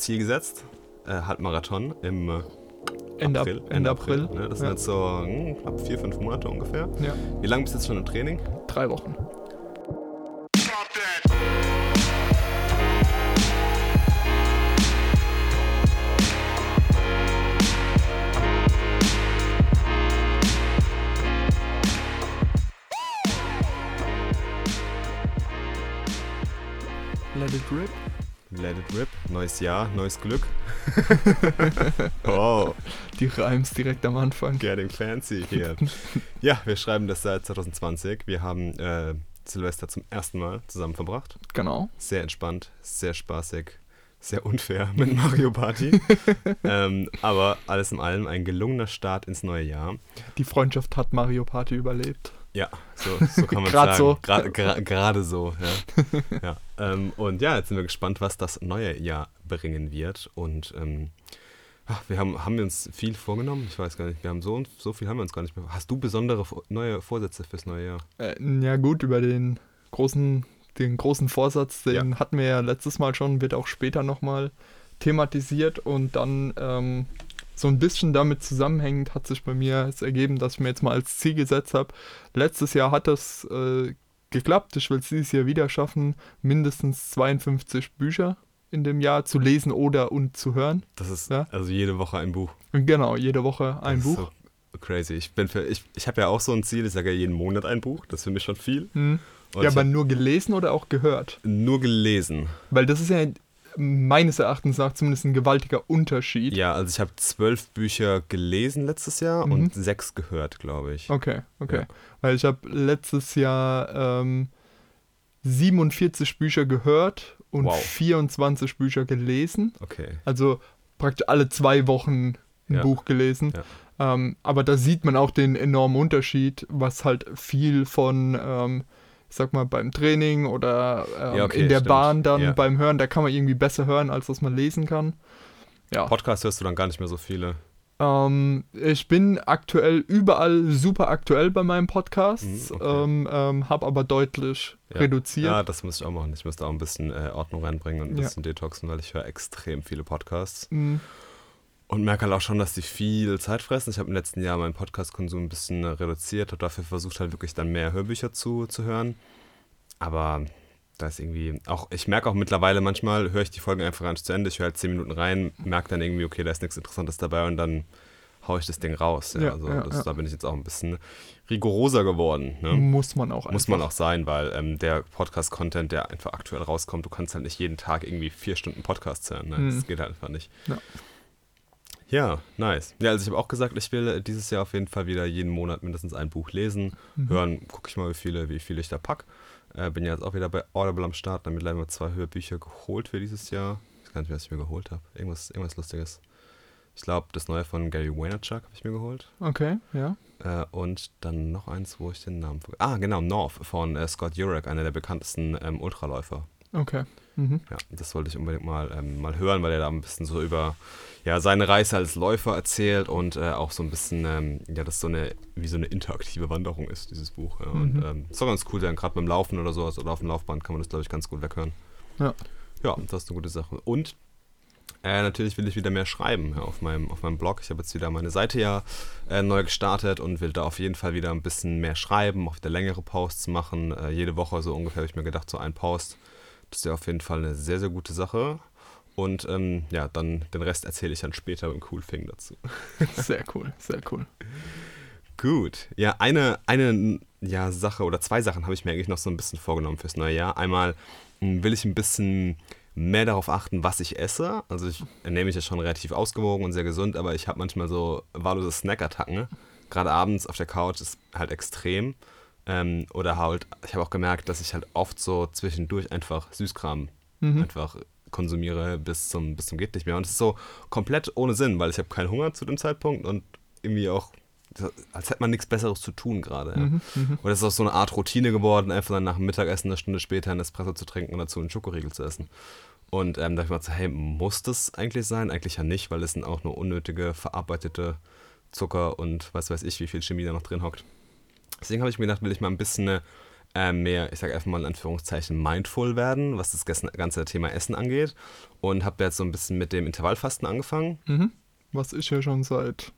Ziel gesetzt, äh, Halbmarathon im äh, Ende April. Ap- Ende April. ne? Das Ja. sind jetzt so hm, knapp vier, fünf Monate ungefähr. Ja, Wie lange bist du jetzt schon im Training? drei Wochen. Let it rip. Rip. Neues Jahr, neues Glück. oh, Die Reims direkt am Anfang. getting fancy hier. ja, wir schreiben das seit 2020. Wir haben äh, Silvester zum ersten Mal zusammen verbracht. Genau. Sehr entspannt, sehr spaßig, sehr unfair mit Mario Party. ähm, aber alles in allem ein gelungener Start ins neue Jahr. Die Freundschaft hat Mario Party überlebt. Ja, so, so kann man Grad sagen. so. Gerade gra gerade so, ja. ja. Ähm, und ja, jetzt sind wir gespannt, was das neue Jahr bringen wird. Und ähm, ach, wir haben, haben wir uns viel vorgenommen. Ich weiß gar nicht, wir haben so, so viel haben wir uns gar nicht mehr. Hast du besondere neue Vorsätze fürs neue Jahr? Äh, ja gut, über den großen, den großen Vorsatz, den hatten wir ja letztes Mal schon, wird auch später nochmal thematisiert und dann ähm, so ein bisschen damit zusammenhängend hat sich bei mir es ergeben, dass ich mir jetzt mal als Ziel gesetzt habe. Letztes Jahr hat das äh, geklappt, ich will es dieses Jahr wieder schaffen, mindestens 52 Bücher in dem Jahr zu lesen oder und zu hören. Das ist Ja. also jede Woche ein Buch. Genau, jede Woche ein das ist Buch. So crazy. Ich bin für, ich, ich habe ja auch so ein Ziel, ich sage ja jeden Monat ein Buch. Das ist für mich schon viel. Hm. Und Ja, aber nur gelesen oder auch gehört? nur gelesen. Weil das ist ja meines Erachtens nach zumindest ein gewaltiger Unterschied. Ja, also ich habe zwölf Bücher gelesen letztes Jahr Mhm. und sechs gehört, glaube ich. Okay, okay. Ja. Weil ich habe letztes Jahr ähm, 47 Bücher gehört und Wow. 24 Bücher gelesen. Okay. Also praktisch alle zwei Wochen ein Ja. Buch gelesen. Ähm, aber da sieht man auch den enormen Unterschied, was halt viel von, ähm, sag mal, beim Training oder ähm, Ja, okay, in der stimmt. Bahn dann Ja. beim Hören, da kann man irgendwie besser hören, als dass man lesen kann. Ja. Podcast hörst du dann gar nicht mehr so viele. Ähm, ich bin aktuell überall super aktuell bei meinem Podcast, Mhm, okay. ähm, ähm, habe aber deutlich Ja. reduziert. Ja, das muss ich auch machen. Ich müsste auch ein bisschen äh, Ordnung reinbringen und ein Ja. bisschen detoxen, weil ich höre extrem viele Podcasts. Mhm. Und merke halt auch schon, dass die viel Zeit fressen. Ich habe im letzten Jahr meinen Podcast-Konsum ein bisschen reduziert, habe dafür versucht, halt wirklich dann mehr Hörbücher zu, zu hören. Aber da ist irgendwie auch, ich merke auch mittlerweile, manchmal höre ich die Folgen einfach gar nicht zu Ende. Ich höre halt zehn Minuten rein, merke dann irgendwie, okay, da ist nichts Interessantes dabei und dann haue ich das Ding raus. Ja, Ja, also ja, das, ja. da bin ich jetzt auch ein bisschen rigoroser geworden. Ne? Muss man auch Muss man einfach. auch sein, weil ähm, der Podcast-Content, der einfach aktuell rauskommt, du kannst halt nicht jeden Tag irgendwie vier Stunden Podcasts hören. Ne? Das Mhm. geht halt einfach nicht. Ja. Ja, nice. Ja, also ich habe auch gesagt, ich will äh, dieses Jahr auf jeden Fall wieder jeden Monat mindestens ein Buch lesen. Mhm. Hören, gucke ich mal, wie viele, wie viele ich da pack. Äh, bin ja jetzt auch wieder bei Audible am Start, damit leider zwei Hörbücher geholt für dieses Jahr. Ich weiß gar nicht, mehr, was ich mir geholt habe. Irgendwas, irgendwas Lustiges. Ich glaube, das neue von Gary Vaynerchuk habe ich mir geholt. Okay, ja. Äh, und dann noch eins, wo ich den Namen vergesse. Ah, genau, North von äh, Scott Jurek, einer der bekanntesten ähm, Ultraläufer. Okay. Mhm. Ja, das wollte ich unbedingt mal, ähm, mal hören, weil er da ein bisschen so über ja, seine Reise als Läufer erzählt und äh, auch so ein bisschen, ähm, ja, das so eine, wie so eine interaktive Wanderung ist, dieses Buch. Ja. Und Mhm. ähm, ist auch ganz cool, dann gerade beim Laufen oder sowas oder auf dem Laufband kann man das, glaube ich, ganz gut weghören. Ja. Ja, das ist eine gute Sache. Und äh, natürlich will ich wieder mehr schreiben ja, auf, meinem, auf meinem Blog. Ich habe jetzt wieder meine Seite ja äh, neu gestartet und will da auf jeden Fall wieder ein bisschen mehr schreiben, auch wieder längere Posts machen. Äh, jede Woche so ungefähr habe ich mir gedacht, so ein Post. Das ist ja auf jeden Fall eine sehr, sehr gute Sache. Und ähm, ja, dann den Rest erzähle ich dann später beim Cool Thing dazu. Sehr cool, sehr cool. Gut. Ja, eine, eine ja, Sache oder zwei Sachen habe ich mir eigentlich noch so ein bisschen vorgenommen fürs neue Jahr. Einmal mh, will ich ein bisschen mehr darauf achten, was ich esse. Also ich ernähre mich ja schon relativ ausgewogen und sehr gesund, aber ich habe manchmal so wahllose Snackattacken. Gerade abends auf der Couch ist halt extrem. Ähm, oder halt, ich habe auch gemerkt, dass ich halt oft so zwischendurch einfach Süßkram Mhm. einfach konsumiere bis zum, bis zum geht nicht mehr. Und es ist so komplett ohne Sinn, weil ich habe keinen Hunger zu dem Zeitpunkt und irgendwie auch, als hätte man nichts Besseres zu tun gerade. Ja. Mhm. Mhm. Und es ist auch so eine Art Routine geworden, einfach dann nach dem Mittagessen eine Stunde später einen Espresso zu trinken und dazu einen Schokoriegel zu essen. Und ähm, da habe ich mir gedacht, hey, muss das eigentlich sein? Eigentlich ja nicht, weil es sind auch nur unnötige, verarbeitete Zucker und was weiß ich, wie viel Chemie da noch drin hockt. Deswegen habe ich mir gedacht, will ich mal ein bisschen eine äh, mehr, ich sage einfach mal in Anführungszeichen, mindful werden, was das ganze Thema Essen angeht. Und habe jetzt so ein bisschen mit dem Intervallfasten angefangen. Mhm. Was ich ja schon seit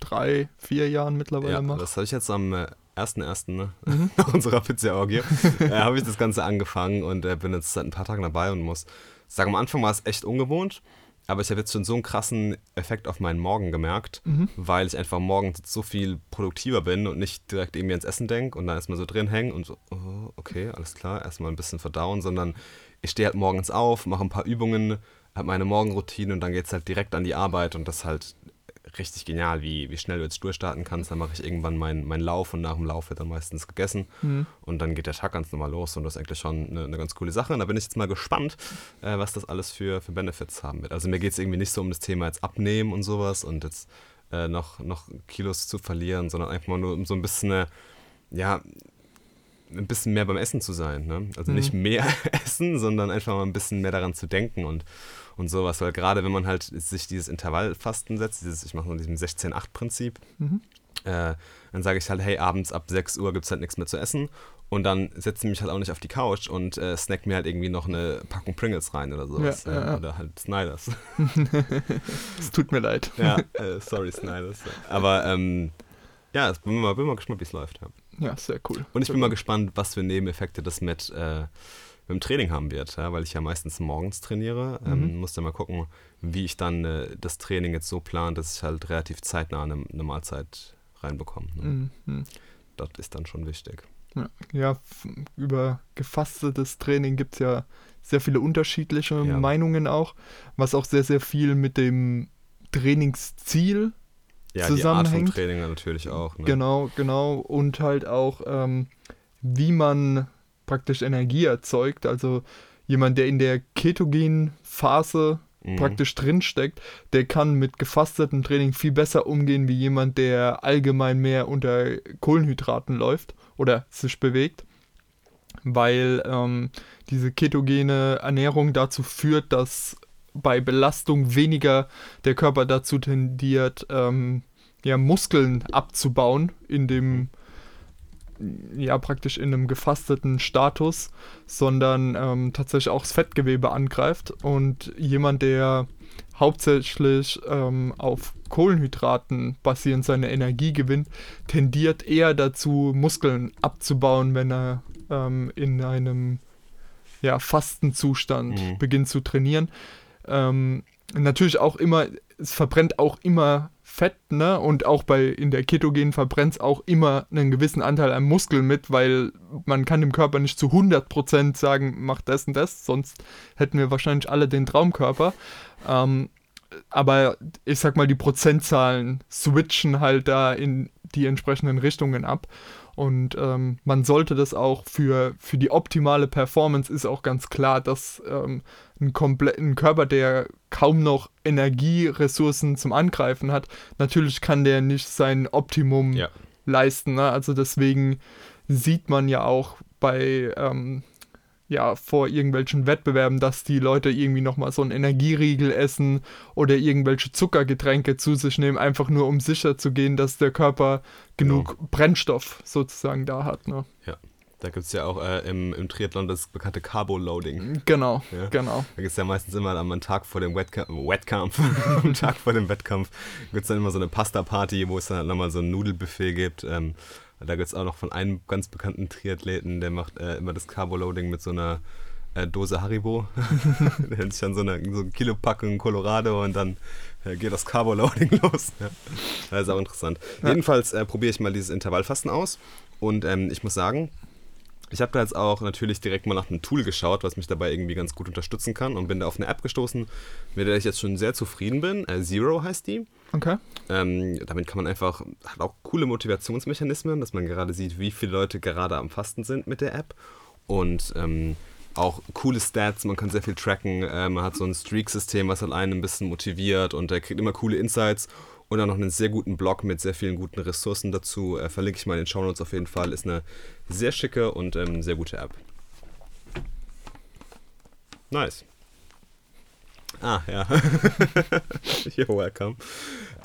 drei, vier Jahren mittlerweile ja, mache. Das habe ich jetzt am äh, 1.1. Ne? Mhm. nach unserer Pizza-Orgie, äh, habe ich das Ganze angefangen und äh, bin jetzt seit ein paar Tagen dabei und muss sagen, am Anfang war es echt ungewohnt, aber ich habe jetzt schon so einen krassen Effekt auf meinen Morgen gemerkt, mhm. weil ich einfach morgens so viel produktiver bin und nicht direkt irgendwie ans Essen denke und dann erstmal so drin hängen und so, oh, okay, alles klar, erstmal ein bisschen verdauen, sondern ich stehe halt morgens auf, mache ein paar Übungen, habe meine Morgenroutine und dann geht es halt direkt an die Arbeit und das halt richtig genial, wie, wie schnell du jetzt durchstarten kannst. Dann mache ich irgendwann meinen mein Lauf und nach dem Lauf wird dann meistens gegessen. Mhm. Und dann geht der Tag ganz normal los und das ist eigentlich schon eine, eine ganz coole Sache. Und da bin ich jetzt mal gespannt, äh, was das alles für, für Benefits haben wird. Also mir geht es irgendwie nicht so um das Thema jetzt abnehmen und sowas und jetzt äh, noch, noch Kilos zu verlieren, sondern einfach mal nur um so ein bisschen eine, ja, ein bisschen mehr beim Essen zu sein. Ne? Also mhm. nicht mehr essen, sondern einfach mal ein bisschen mehr daran zu denken und, und sowas. Weil gerade wenn man halt sich dieses Intervallfasten setzt, dieses, ich mache nur diesem 16-8-Prinzip, mhm. äh, dann sage ich halt, hey, abends ab 6 Uhr gibt es halt nichts mehr zu essen. Und dann setze ich mich halt auch nicht auf die Couch und äh, snack mir halt irgendwie noch eine Packung Pringles rein oder sowas. Ja, ja, ja. Oder halt Snyders. es tut mir leid. Ja, äh, sorry, Snyders. Aber ähm, ja, bin mal, bin mal gespannt, wie es läuft. Ja. Sehr cool. Und ich sehr bin cool. mal gespannt, was für Nebeneffekte das mit äh, mit dem Training haben wird, ja, weil ich ja meistens morgens trainiere. Ähm, mhm. Ähm, muss dann mal gucken, wie ich dann äh, das Training jetzt so plane, dass ich halt relativ zeitnah eine, eine Mahlzeit reinbekomme. Ne? Mhm. Das ist dann schon wichtig. Ja, ja über gefastetes Training gibt es ja sehr viele unterschiedliche ja. Meinungen auch, was auch sehr, sehr viel mit dem Trainingsziel ja, zusammenhängt. Die Art Training natürlich auch. Ne? Genau, genau. Und halt auch, ähm, wie man praktisch Energie erzeugt. Also jemand, der in der ketogenen Phase mhm. praktisch drinsteckt, der kann mit gefastetem Training viel besser umgehen wie jemand, der allgemein mehr unter Kohlenhydraten läuft oder sich bewegt. Weil ähm, diese ketogene Ernährung dazu führt, dass bei Belastung weniger der Körper dazu tendiert, ähm, ja, Muskeln abzubauen in dem ja praktisch in einem gefasteten Status, sondern ähm, tatsächlich auch das Fettgewebe angreift. Und jemand, der hauptsächlich ähm, auf Kohlenhydraten basierend seine Energie gewinnt, tendiert eher dazu, Muskeln abzubauen, wenn er ähm, in einem ja, Fastenzustand mhm. beginnt zu trainieren. Ähm, natürlich auch immer, es verbrennt auch immer Fett, ne? Und auch bei in der ketogenen verbrennt es auch immer einen gewissen Anteil an Muskeln mit, weil man kann dem Körper nicht zu 100% sagen, mach das und das, sonst hätten wir wahrscheinlich alle den Traumkörper. Ähm, aber ich sag mal, die Prozentzahlen switchen halt da in die entsprechenden Richtungen ab. Und ähm, man sollte das auch für, für die optimale Performance ist auch ganz klar, dass ähm, ein kompletten Körper, der kaum noch Energieressourcen zum Angreifen hat, natürlich kann der nicht sein Optimum ja. leisten. Ne? Also deswegen sieht man ja auch bei ähm, ja, vor irgendwelchen Wettbewerben, dass die Leute irgendwie nochmal so einen Energieriegel essen oder irgendwelche Zuckergetränke zu sich nehmen, einfach nur um sicher zu gehen, dass der Körper genug genau. Brennstoff sozusagen da hat. Ne? Ja. Da gibt es ja auch äh, im, im, Triathlon das bekannte Carbo-Loading. Genau, ja? genau. Da gibt es ja meistens immer am Tag vor dem Wettkampf, Wettkampf am Tag vor dem Wettkampf, gibt es dann immer so eine Pasta-Party, wo es dann halt nochmal so ein Nudelbuffet gibt. Ähm, da gibt es auch noch von einem ganz bekannten Triathleten, der macht äh, immer das Carbo-Loading mit so einer äh, Dose Haribo. der hält sich dann so eine, so ein Kilo Packung Colorado und dann äh, geht das Carbo-Loading los. Ja. Das ist auch interessant. Ja. Jedenfalls äh, probiere ich mal dieses Intervallfasten aus und ähm, ich muss sagen, ich habe da jetzt auch natürlich direkt mal nach einem Tool geschaut, was mich dabei irgendwie ganz gut unterstützen kann und bin da auf eine App gestoßen, mit der ich jetzt schon sehr zufrieden bin. Äh, Zero heißt die. Okay. Ähm, damit kann man einfach, hat auch coole Motivationsmechanismen, dass man gerade sieht, wie viele Leute gerade am Fasten sind mit der App. Und ähm, auch coole Stats, man kann sehr viel tracken. Äh, man hat so ein Streak-System, was halt einen ein bisschen motiviert und er kriegt immer coole Insights und dann noch einen sehr guten Blog mit sehr vielen guten Ressourcen dazu. Äh, verlinke ich mal in den Show Notes auf jeden Fall. Ist eine sehr schicke und ähm, sehr gute App. Nice. Ah, ja. You're welcome.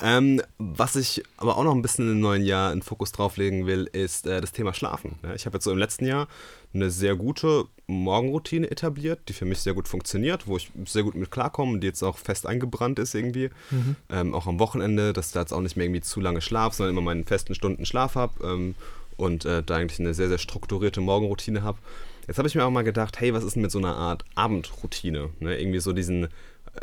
Ähm, was ich aber auch noch ein bisschen im neuen Jahr in Fokus drauflegen will, ist äh, das Thema Schlafen. Ja, ich habe jetzt so im letzten Jahr eine sehr gute Morgenroutine etabliert, die für mich sehr gut funktioniert, wo ich sehr gut mit klarkomme und die jetzt auch fest eingebrannt ist irgendwie. Mhm. Ähm, auch am Wochenende, dass da jetzt auch nicht mehr irgendwie zu lange Schlaf, sondern immer meinen festen Stunden Schlaf habe ähm, und äh, da eigentlich eine sehr, sehr strukturierte Morgenroutine habe. Jetzt habe ich mir auch mal gedacht, hey, was ist denn mit so einer Art Abendroutine? Ne? Irgendwie so diesen, die,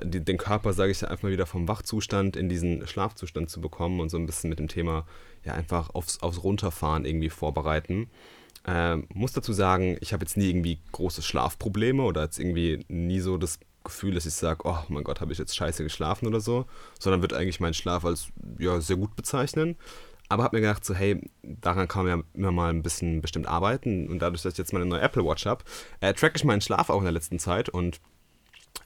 den Körper, sage ich einfach mal wieder vom Wachzustand in diesen Schlafzustand zu bekommen und so ein bisschen mit dem Thema ja einfach aufs, aufs Runterfahren irgendwie vorbereiten. Ähm, muss dazu sagen, ich habe jetzt nie irgendwie große Schlafprobleme oder jetzt irgendwie nie so das Gefühl, dass ich sage, oh mein Gott, habe ich jetzt scheiße geschlafen oder so, sondern wird eigentlich meinen Schlaf als ja, sehr gut bezeichnen. Aber habe mir gedacht, so, hey, daran kann man ja immer mal ein bisschen bestimmt arbeiten. Und dadurch, dass ich jetzt meine neue Apple Watch habe, äh, track ich meinen Schlaf auch in der letzten Zeit und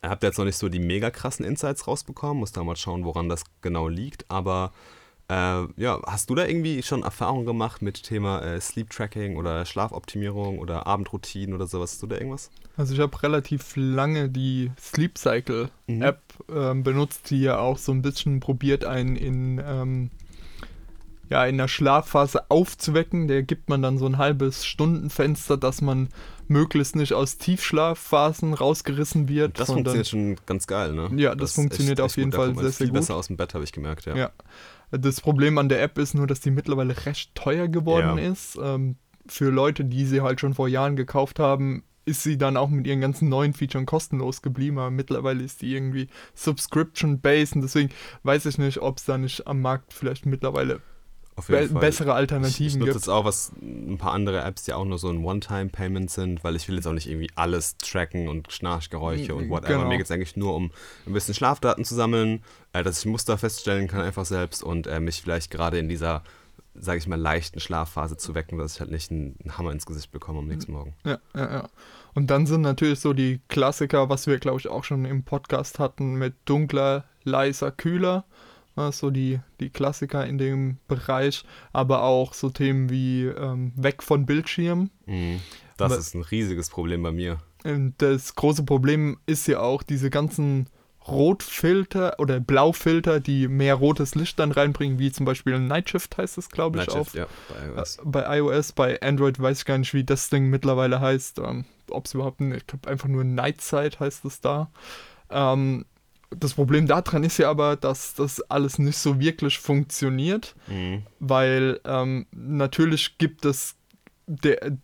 habe da jetzt noch nicht so die mega krassen Insights rausbekommen. Muss da mal schauen, woran das genau liegt. Aber äh, ja, hast du da irgendwie schon Erfahrungen gemacht mit Thema äh, Sleep Tracking oder Schlafoptimierung oder Abendroutinen oder sowas? Hast du da irgendwas? Also ich habe relativ lange die Sleep Cycle mhm. App ähm, benutzt, die ja auch so ein bisschen probiert, einen in ähm, ja, in der Schlafphase aufzuwecken. Der gibt man dann so ein halbes Stundenfenster, dass man möglichst nicht aus Tiefschlafphasen rausgerissen wird. Das funktioniert schon ganz geil, ne? Ja, das, das funktioniert echt, auf jeden Fall sehr, sehr gut. besser aus dem Bett, habe ich gemerkt, ja. ja. Das Problem an der App ist nur, dass die mittlerweile recht teuer geworden ja. ist. Ähm, für Leute, die sie halt schon vor Jahren gekauft haben, ist sie dann auch mit ihren ganzen neuen Features kostenlos geblieben, aber mittlerweile ist die irgendwie Subscription-based und deswegen weiß ich nicht, ob es da nicht am Markt vielleicht mittlerweile be Fall. bessere Alternativen ich, ich nutze jetzt auch was, ein paar andere Apps, die auch nur so ein One-Time-Payment sind, weil ich will jetzt auch nicht irgendwie alles tracken und Schnarchgeräusche und whatever. Genau. Mir geht es eigentlich nur um ein bisschen Schlafdaten zu sammeln, äh, dass ich Muster feststellen kann einfach selbst und äh, mich vielleicht gerade in dieser sage ich mal, leichten Schlafphase zu wecken, dass ich halt nicht einen Hammer ins Gesicht bekomme am nächsten Morgen. Ja, ja, ja. Und dann sind natürlich so die Klassiker, was wir, glaube ich, auch schon im Podcast hatten, mit dunkler, leiser, kühler so die, die Klassiker in dem Bereich, aber auch so Themen wie ähm, weg von Bildschirm. Mhm. Das aber, ist ein riesiges Problem bei mir. Das große Problem ist ja auch diese ganzen Rotfilter oder Blaufilter, die mehr rotes Licht dann reinbringen, wie zum Beispiel Night Shift heißt es, glaube ich, auch. Ja, bei iOS. Äh, bei iOS, bei Android weiß ich gar nicht, wie das Ding mittlerweile heißt. Ähm, Ob es überhaupt, ein, ich glaube einfach nur Night Sight heißt es da. Ähm, das Problem daran ist ja aber, dass das alles nicht so wirklich funktioniert, mhm. weil ähm, natürlich gibt es der,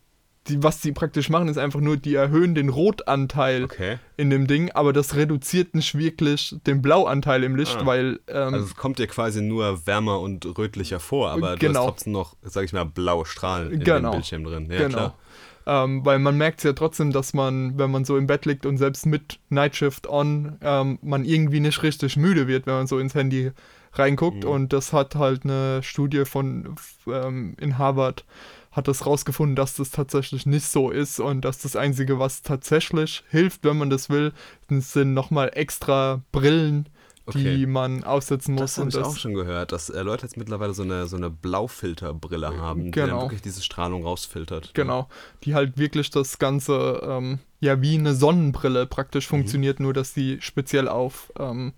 die, was die praktisch machen, ist einfach nur, die erhöhen den Rotanteil okay. in dem Ding, aber das reduziert nicht wirklich den Blauanteil im Licht, ah. weil. Ähm, also es kommt dir quasi nur wärmer und rötlicher vor, aber genau. du hast genau. trotzdem noch, sag ich mal, blaue Strahlen in genau. dem Bildschirm drin. Ja, genau. Klar. Ähm, weil man merkt ja trotzdem, dass man, wenn man so im Bett liegt und selbst mit Nightshift on, ähm, man irgendwie nicht richtig müde wird, wenn man so ins Handy reinguckt. Mhm. Und das hat halt eine Studie von ähm, in Harvard hat das rausgefunden, dass das tatsächlich nicht so ist und dass das Einzige, was tatsächlich hilft, wenn man das will, sind nochmal extra Brillen, okay. die man aufsetzen muss. Das habe ich das auch schon gehört, dass äh, Leute jetzt mittlerweile so eine, so eine Blaufilterbrille haben, genau. die dann genau. wirklich diese Strahlung rausfiltert. Genau, die halt wirklich das Ganze ähm, ja wie eine Sonnenbrille praktisch mhm. funktioniert, nur dass die speziell auf ähm,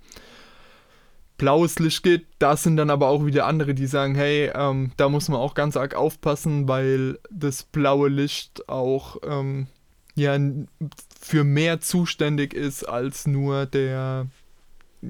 blaues Licht geht. Da sind dann aber auch wieder andere, die sagen, hey, ähm, da muss man auch ganz arg aufpassen, weil das blaue Licht auch ähm, ja für mehr zuständig ist als nur der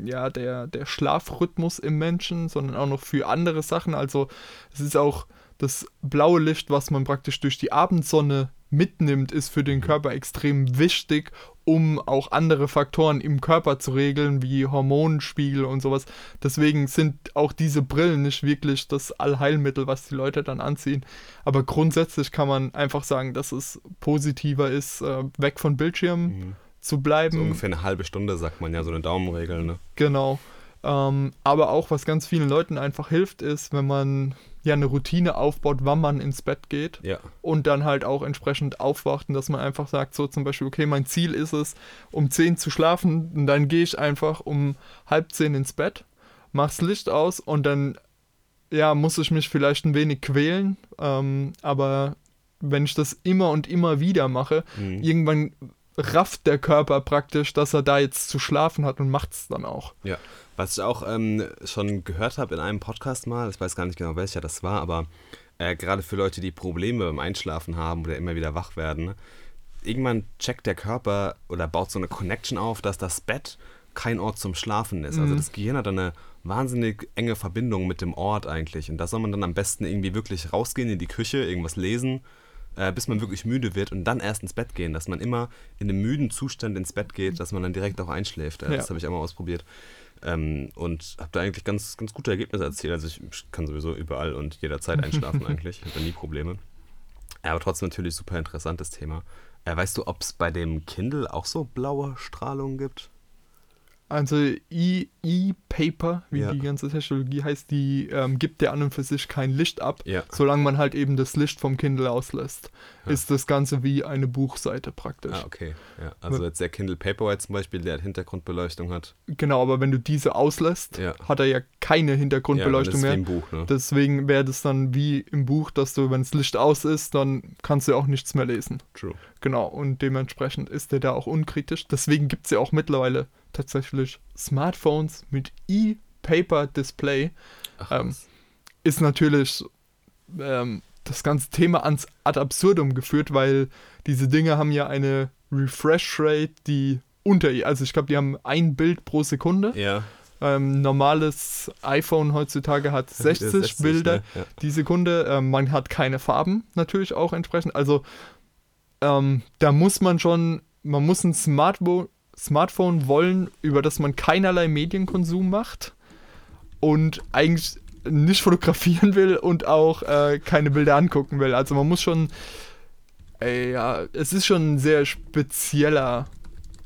ja, der, der Schlafrhythmus im Menschen, sondern auch noch für andere Sachen. Also es ist auch das blaue Licht, was man praktisch durch die Abendsonne mitnimmt, ist für den Körper extrem wichtig, um auch andere Faktoren im Körper zu regeln, wie Hormonspiegel und sowas. Deswegen sind auch diese Brillen nicht wirklich das Allheilmittel, was die Leute dann anziehen. Aber grundsätzlich kann man einfach sagen, dass es positiver ist, äh, weg von Bildschirmen. Mhm zu bleiben. So ungefähr eine halbe Stunde, sagt man ja, so eine Daumenregel, ne? Genau. Ähm, aber auch, was ganz vielen Leuten einfach hilft, ist, wenn man ja eine Routine aufbaut, wann man ins Bett geht ja. und dann halt auch entsprechend aufwacht und dass man einfach sagt, so zum Beispiel, okay, mein Ziel ist es, um 10 zu schlafen und dann gehe ich einfach um halb 10 ins Bett, mach's Licht aus und dann ja, muss ich mich vielleicht ein wenig quälen, ähm, aber wenn ich das immer und immer wieder mache, mhm. irgendwann rafft der Körper praktisch, dass er da jetzt zu schlafen hat und macht es dann auch. Ja, was ich auch ähm, schon gehört habe in einem Podcast mal, ich weiß gar nicht genau welcher das war, aber äh, gerade für Leute, die Probleme beim Einschlafen haben oder immer wieder wach werden, irgendwann checkt der Körper oder baut so eine Connection auf, dass das Bett kein Ort zum Schlafen ist. Also Mhm. das Gehirn hat eine wahnsinnig enge Verbindung mit dem Ort eigentlich. Und da soll man dann am besten irgendwie wirklich rausgehen in die Küche, irgendwas lesen, äh, bis man wirklich müde wird und dann erst ins Bett gehen. Dass man immer in einem müden Zustand ins Bett geht, dass man dann direkt auch einschläft. Äh, Ja. Das habe ich einmal ausprobiert. Ähm, und habe da eigentlich ganz, ganz gute Ergebnisse erzielt. Also ich kann sowieso überall und jederzeit einschlafen eigentlich. Ich habe da nie Probleme. Aber trotzdem natürlich super interessantes Thema. Äh, weißt du, ob es bei dem Kindle auch so blaue Strahlung gibt? Also E- E-Paper, wie Ja. die ganze Technologie heißt, die ähm, gibt ja an und für sich kein Licht ab, Ja. solange man halt eben das Licht vom Kindle auslässt. Ja. Ist das Ganze wie eine Buchseite praktisch. Ah, okay. Ja, also jetzt der Kindle Paperwhite zum Beispiel, der Hintergrundbeleuchtung hat. Genau, aber wenn du diese auslässt, hat er ja keine Hintergrundbeleuchtung das ist wie mehr. im Buch, ne? Deswegen wäre das dann wie im Buch, dass du, wenn das Licht aus ist, dann kannst du auch nichts mehr lesen. True. Genau, und dementsprechend ist der da auch unkritisch. Deswegen gibt es ja auch mittlerweile tatsächlich Smartphones mit E-Paper-Display. Ähm. Ist natürlich ähm, das ganze Thema ans ad absurdum geführt, weil diese Dinge haben ja eine Refresh-Rate, die unter, also ich glaube, die haben ein Bild pro Sekunde. ja. Ähm, normales iPhone heutzutage hat 60, 60, Bilder ne? Ja. die Sekunde. Ähm, man hat keine Farben natürlich auch entsprechend. Also ähm, da muss man schon, man muss ein Smartbo Smartphone wollen, über das man keinerlei Medienkonsum macht und eigentlich nicht fotografieren will und auch äh, keine Bilder angucken will. Also man muss schon, äh, ja, es ist schon ein sehr spezieller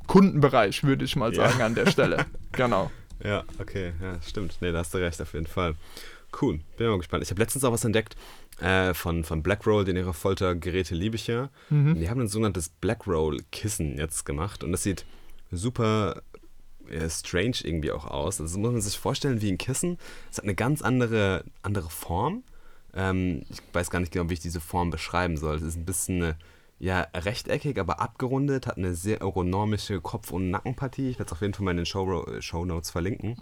Kundenbereich, würde ich mal Ja. sagen an der Stelle. genau. Ja, okay, ja, stimmt. Nee, da hast du recht, auf jeden Fall. Cool, bin mal gespannt. Ich habe letztens auch was entdeckt äh, von, von Blackroll, den ihre Foltergeräte liebe ich ja. Mhm. Die haben ein sogenanntes Blackroll-Kissen jetzt gemacht und das sieht super äh, strange irgendwie auch aus. Also muss man sich vorstellen wie ein Kissen. Es hat eine ganz andere, andere Form. Ähm, ich weiß gar nicht genau, wie ich diese Form beschreiben soll. Es ist ein bisschen äh, ja, rechteckig, aber abgerundet, hat eine sehr aeronomische Kopf- und Nackenpartie. Ich werde es auf jeden Fall mal in den Show, Show Notes verlinken.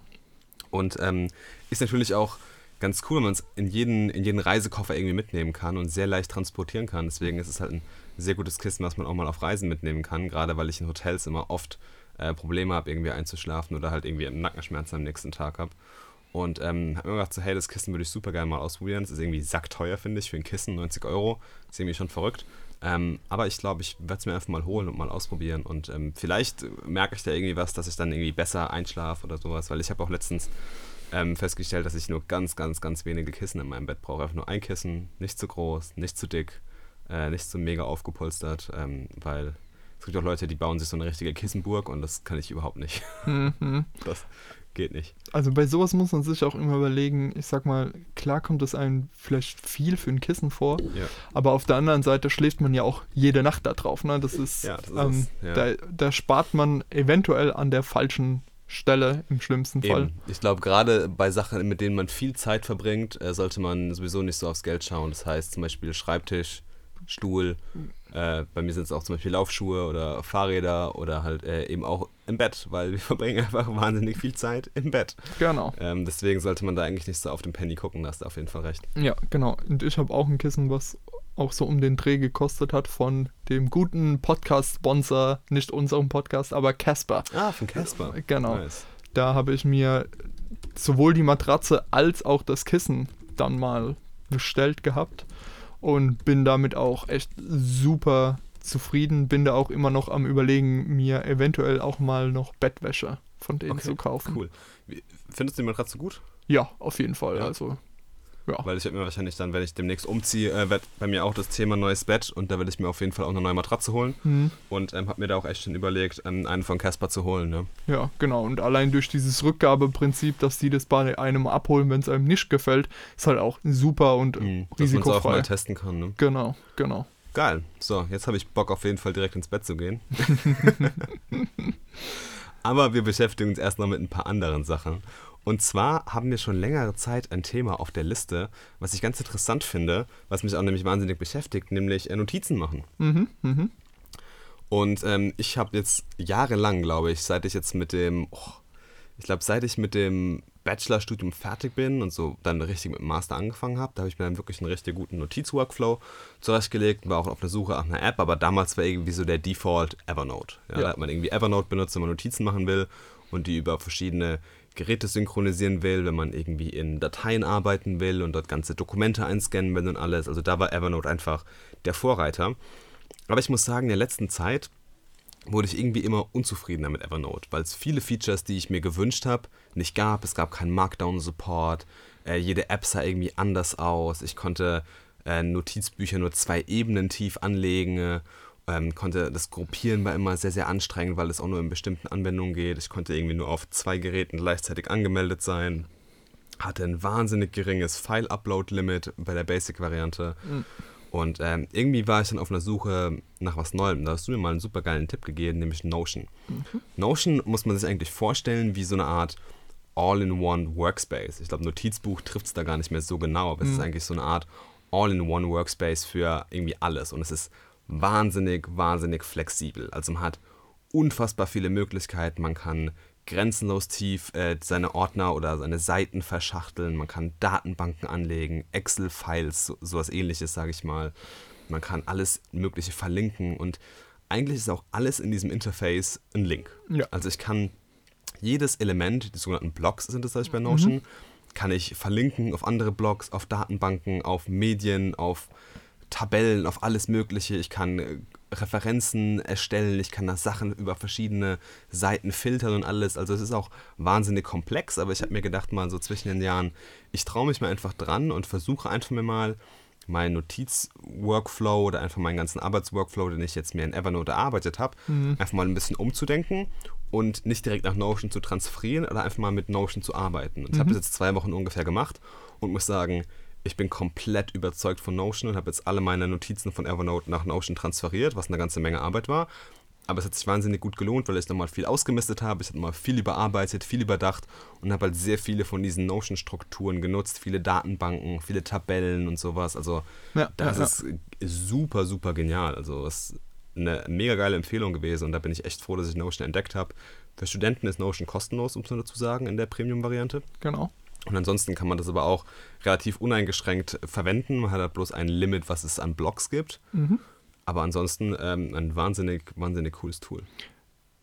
Und ähm, ist natürlich auch ganz cool, wenn man es in jeden, in jeden Reisekoffer irgendwie mitnehmen kann und sehr leicht transportieren kann. Deswegen ist es halt ein sehr gutes Kissen, was man auch mal auf Reisen mitnehmen kann, gerade weil ich in Hotels immer oft äh, Probleme habe, irgendwie einzuschlafen oder halt irgendwie Nackenschmerzen am nächsten Tag habe. Und ähm, habe mir gedacht, so, hey, das Kissen würde ich super gerne mal ausprobieren. Es ist irgendwie sackteuer, finde ich, für ein Kissen, 90 Euro. Ist irgendwie schon verrückt. Ähm, aber ich glaube, ich werde es mir einfach mal holen und mal ausprobieren. Und ähm, vielleicht merke ich da irgendwie was, dass ich dann irgendwie besser einschlafe oder sowas. Weil ich habe auch letztens ähm, festgestellt, dass ich nur ganz, ganz, ganz wenige Kissen in meinem Bett brauche. Einfach nur ein Kissen, nicht zu groß, nicht zu dick, äh, nicht so mega aufgepolstert. Ähm, weil es gibt auch Leute, die bauen sich so eine richtige Kissenburg und das kann ich überhaupt nicht. Mhm. Das geht nicht. Also bei sowas muss man sich auch immer überlegen, ich sag mal, klar kommt es einem vielleicht viel für ein Kissen vor, Ja. aber auf der anderen Seite schläft man ja auch jede Nacht da drauf. Ne? Das ist, Ja, das ist ähm, ja. da, da spart man eventuell an der falschen Stelle im schlimmsten Fall. Eben. Ich glaube, gerade bei Sachen, mit denen man viel Zeit verbringt, äh, sollte man sowieso nicht so aufs Geld schauen. Das heißt zum Beispiel Schreibtisch, Stuhl, äh, bei mir sind es auch zum Beispiel Laufschuhe oder Fahrräder oder halt äh, eben auch im Bett, weil wir verbringen einfach wahnsinnig viel Zeit im Bett. Genau. Ähm, deswegen sollte man da eigentlich nicht so auf den Penny gucken, da hast du auf jeden Fall recht. Ja, genau. Und ich habe auch ein Kissen, was auch so um den Dreh gekostet hat von dem guten Podcast-Sponsor, nicht unserem Podcast, aber Casper. Ah, von Casper. Genau. Nice. Da habe ich mir sowohl die Matratze als auch das Kissen dann mal bestellt gehabt und bin damit auch echt super zufrieden. Bin da auch immer noch am Überlegen, mir eventuell auch mal noch Bettwäsche von denen Okay, zu kaufen. Cool. Findest du die Matratze gut? Ja, auf jeden Fall. Ja. Also, ja. Weil ich werde mir wahrscheinlich dann, wenn ich demnächst umziehe, äh, wird bei mir auch das Thema neues Bett und da werde ich mir auf jeden Fall auch eine neue Matratze holen. Hm, Und ähm, habe mir da auch echt schon überlegt, ähm, einen von Casper zu holen. Ne? ja, genau. Und allein durch dieses Rückgabeprinzip, dass die das bei einem abholen, wenn es einem nicht gefällt, ist halt auch super und Mhm. Dass man es auch risikofrei. mal testen kann. Ne? Genau, genau. Geil. So, jetzt habe ich Bock auf jeden Fall direkt ins Bett zu gehen. Aber wir beschäftigen uns erst noch mit ein paar anderen Sachen. Und zwar haben wir schon längere Zeit ein Thema auf der Liste, was ich ganz interessant finde, was mich auch nämlich wahnsinnig beschäftigt, nämlich äh, Notizen machen. Mhm, mhm. Und ähm, ich habe jetzt jahrelang, glaube ich, seit ich jetzt mit dem, oh, ich glaube, seit ich mit dem Bachelorstudium fertig bin und so dann richtig mit dem Master angefangen habe, da habe ich mir dann wirklich einen richtig guten Notiz-Workflow zurechtgelegt, war auch auf der Suche nach einer App, aber damals war irgendwie so der Default Evernote. Ja, ja. Da hat man irgendwie Evernote benutzt, wenn man Notizen machen will und die über verschiedene Geräte synchronisieren will, wenn man irgendwie in Dateien arbeiten will und dort ganze Dokumente einscannen will und alles. Also da war Evernote einfach der Vorreiter. Aber ich muss sagen, in der letzten Zeit wurde ich irgendwie immer unzufriedener mit Evernote, weil es viele Features, die ich mir gewünscht habe, nicht gab. Es gab keinen Markdown-Support. Äh, jede App sah irgendwie anders aus. Ich konnte äh, Notizbücher nur zwei Ebenen tief anlegen. Ähm, konnte das Gruppieren war immer sehr, sehr anstrengend, weil es auch nur in bestimmten Anwendungen geht. Ich konnte irgendwie nur auf zwei Geräten gleichzeitig angemeldet sein. Hatte ein wahnsinnig geringes File-Upload-Limit bei der Basic-Variante. Mhm. Und ähm, irgendwie war ich dann auf einer Suche nach was Neuem. Da hast du mir mal einen super geilen Tipp gegeben, nämlich Notion. Mhm. Notion muss man sich eigentlich vorstellen wie so eine Art All-in-One Workspace. Ich glaube, Notizbuch trifft es da gar nicht mehr so genau, aber mhm. es ist mhm. eigentlich so eine Art All-in-One Workspace für irgendwie alles. Und es ist wahnsinnig, wahnsinnig flexibel. Also man hat unfassbar viele Möglichkeiten. Man kann grenzenlos tief äh, seine Ordner oder seine Seiten verschachteln. Man kann Datenbanken anlegen, Excel-Files, so, sowas ähnliches, sage ich mal. Man kann alles Mögliche verlinken und eigentlich ist auch alles in diesem Interface ein Link. Ja. Also ich kann jedes Element, die sogenannten Blocks sind das, sag ich bei Notion, mhm. kann ich verlinken auf andere Blogs, auf Datenbanken, auf Medien, auf Tabellen, auf alles Mögliche. Ich kann äh, Referenzen erstellen, ich kann nach Sachen über verschiedene Seiten filtern und alles. Also es ist auch wahnsinnig komplex, aber ich habe mir gedacht, mal so zwischen den Jahren, ich traue mich mal einfach dran und versuche einfach mir mal meinen Notiz-Workflow oder einfach meinen ganzen Arbeitsworkflow, den ich jetzt mir in Evernote erarbeitet habe, mhm. einfach mal ein bisschen umzudenken und nicht direkt nach Notion zu transferieren oder einfach mal mit Notion zu arbeiten. Und mhm. ich habe das jetzt zwei Wochen ungefähr gemacht und muss sagen, ich bin komplett überzeugt von Notion und habe jetzt alle meine Notizen von Evernote nach Notion transferiert, was eine ganze Menge Arbeit war. Aber es hat sich wahnsinnig gut gelohnt, weil ich nochmal viel ausgemistet habe. Ich habe nochmal viel überarbeitet, viel überdacht und habe halt sehr viele von diesen Notion-Strukturen genutzt. Viele Datenbanken, viele Tabellen und sowas. Also, ja, das ja, ist super, super genial. Also, es ist eine mega geile Empfehlung gewesen und da bin ich echt froh, dass ich Notion entdeckt habe. Für Studenten ist Notion kostenlos, um es dazu sagen, in der Premium-Variante. Genau. Und ansonsten kann man das aber auch relativ uneingeschränkt verwenden. Man hat halt bloß ein Limit, was es an Blocks gibt. Mhm. Aber ansonsten ähm, ein wahnsinnig, wahnsinnig cooles Tool.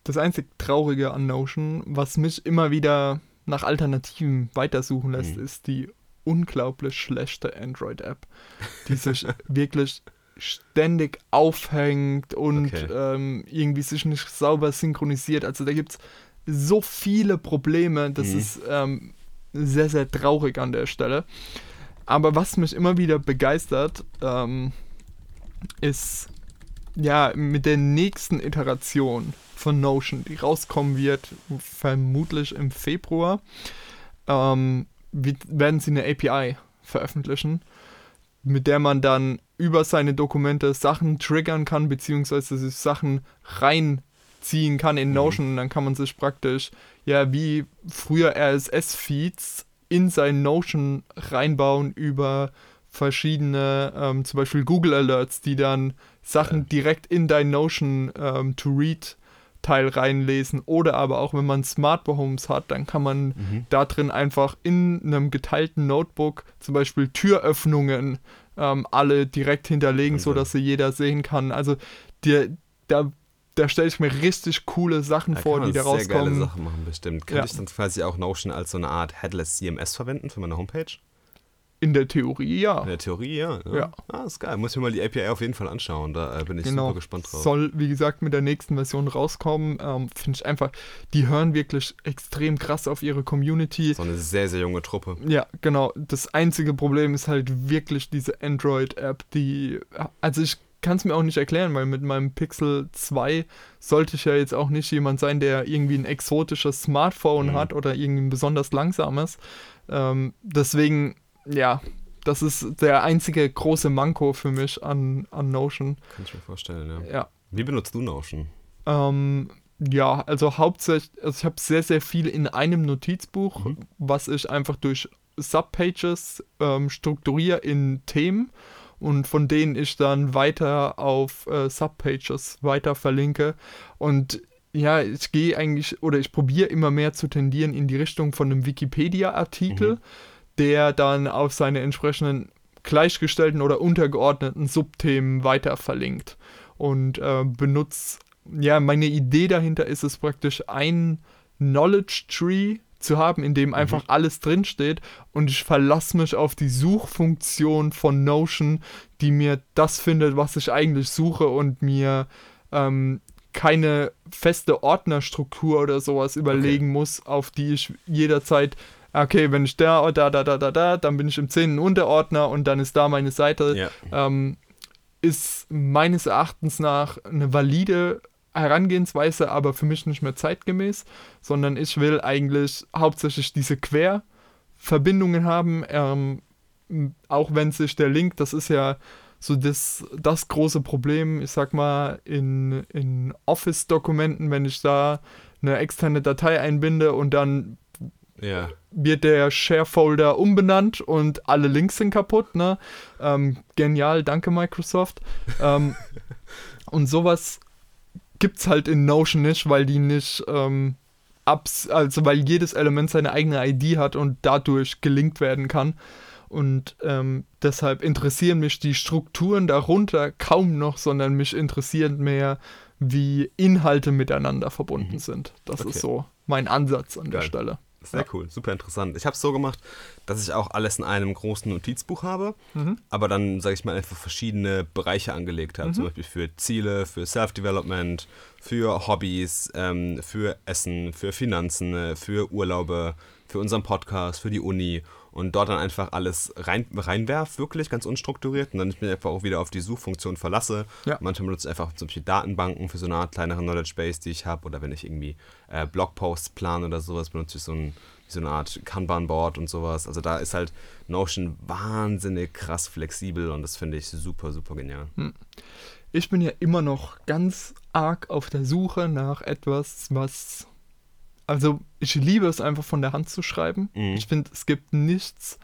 Das einzig Traurige an Notion, was mich immer wieder nach Alternativen weitersuchen lässt, mhm. ist die unglaublich schlechte Android-App, die sich wirklich ständig aufhängt und okay. ähm, irgendwie sich nicht sauber synchronisiert. Also da gibt es so viele Probleme, das mhm. ist ähm, sehr, sehr traurig an der Stelle. Aber was mich immer wieder begeistert, ähm, ist ja mit der nächsten Iteration von Notion, die rauskommen wird, vermutlich im Februar, ähm, werden sie eine API veröffentlichen, mit der man dann über seine Dokumente Sachen triggern kann, beziehungsweise sich Sachen reinziehen kann in mhm. Notion. Mhm. Dann kann man sich praktisch ja wie früher RSS-Feeds in sein Notion reinbauen über verschiedene, ähm, zum Beispiel Google Alerts, die dann Sachen ja. direkt in dein Notion ähm, to Read Teil reinlesen oder aber auch wenn man Smart Homes hat, dann kann man mhm. da drin einfach in einem geteilten Notebook zum Beispiel Türöffnungen ähm, alle direkt hinterlegen, also. sodass sie jeder sehen kann. Also dir, da da stelle ich mir richtig coole Sachen da vor, die da rauskommen. Sehr geile Sachen machen, bestimmt. Kann ja. ich dann quasi auch Notion als so eine Art Headless CMS verwenden für meine Homepage? In der Theorie ja. In der Theorie ja. Ja, ja. Ah, ist geil. Muss ich mir mal die API auf jeden Fall anschauen. Da äh, bin ich genau. super gespannt drauf. Soll, wie gesagt, mit der nächsten Version rauskommen. Ähm, Finde ich einfach, die hören wirklich extrem krass auf ihre Community. So eine sehr, sehr junge Truppe. Ja, genau. Das einzige Problem ist halt wirklich diese Android-App, die, also ich kann es mir auch nicht erklären, weil mit meinem Pixel 2 sollte ich ja jetzt auch nicht jemand sein, der irgendwie ein exotisches Smartphone mhm. hat oder irgendwie ein besonders langsames. Ähm, deswegen, ja, das ist der einzige große Manko für mich an, an Notion. Kann ich mir vorstellen, ja. ja. Wie benutzt du Notion? Ähm, ja, also hauptsächlich, also ich habe sehr, sehr viel in einem Notizbuch, mhm. was ich einfach durch Subpages ähm, strukturiere in Themen und von denen ich dann weiter auf äh, Subpages weiter verlinke. Und ja, ich gehe eigentlich oder ich probiere immer mehr zu tendieren in die Richtung von einem Wikipedia-Artikel, mhm. der dann auf seine entsprechenden gleichgestellten oder untergeordneten Subthemen weiter verlinkt und äh, benutze, ja, meine Idee dahinter ist es praktisch ein Knowledge Tree zu haben, in dem mhm. einfach alles drinsteht und ich verlasse mich auf die Suchfunktion von Notion, die mir das findet, was ich eigentlich suche und mir ähm, keine feste Ordnerstruktur oder sowas überlegen okay. muss, auf die ich jederzeit, okay, wenn ich da, da, da, da, da, da, dann bin ich im 10. Unterordner und dann ist da meine Seite, ja. ähm, ist meines Erachtens nach eine valide Herangehensweise, aber für mich nicht mehr zeitgemäß, sondern ich will eigentlich hauptsächlich diese Querverbindungen haben, ähm, auch wenn sich der Link, das ist ja so das, das große Problem, ich sag mal, in, in Office-Dokumenten, wenn ich da eine externe Datei einbinde und dann ja. wird der Share-Folder umbenannt und alle Links sind kaputt. Ne? Ähm, genial, danke Microsoft. ähm, und sowas gibt es halt in Notion nicht, weil die nicht ähm, abs also weil jedes Element seine eigene ID hat und dadurch gelinkt werden kann. Und ähm, deshalb interessieren mich die Strukturen darunter kaum noch, sondern mich interessiert mehr, wie Inhalte miteinander verbunden mhm. sind. Das okay. ist so mein Ansatz an Geil. der Stelle. Sehr ja. cool, super interessant. Ich habe es so gemacht, dass ich auch alles in einem großen Notizbuch habe, mhm. aber dann, sage ich mal, einfach verschiedene Bereiche angelegt habe. Mhm. Zum Beispiel für Ziele, für Self-Development, für Hobbys, ähm, für Essen, für Finanzen, äh, für Urlaube, für unseren Podcast, für die Uni und dort dann einfach alles rein, reinwerf, wirklich ganz unstrukturiert und dann ich mich einfach auch wieder auf die Suchfunktion verlasse. Ja. Manchmal benutze ich einfach zum Beispiel Datenbanken für so eine Art kleinere Knowledge Base, die ich habe oder wenn ich irgendwie äh, Blogposts plane oder sowas, benutze ich so, ein, so eine Art Kanban-Board und sowas. Also da ist halt Notion wahnsinnig krass flexibel und das finde ich super, super genial. Hm. Ich bin ja immer noch ganz arg auf der Suche nach etwas, was also ich liebe es einfach von der Hand zu schreiben. Mhm. Ich finde, es gibt nichts,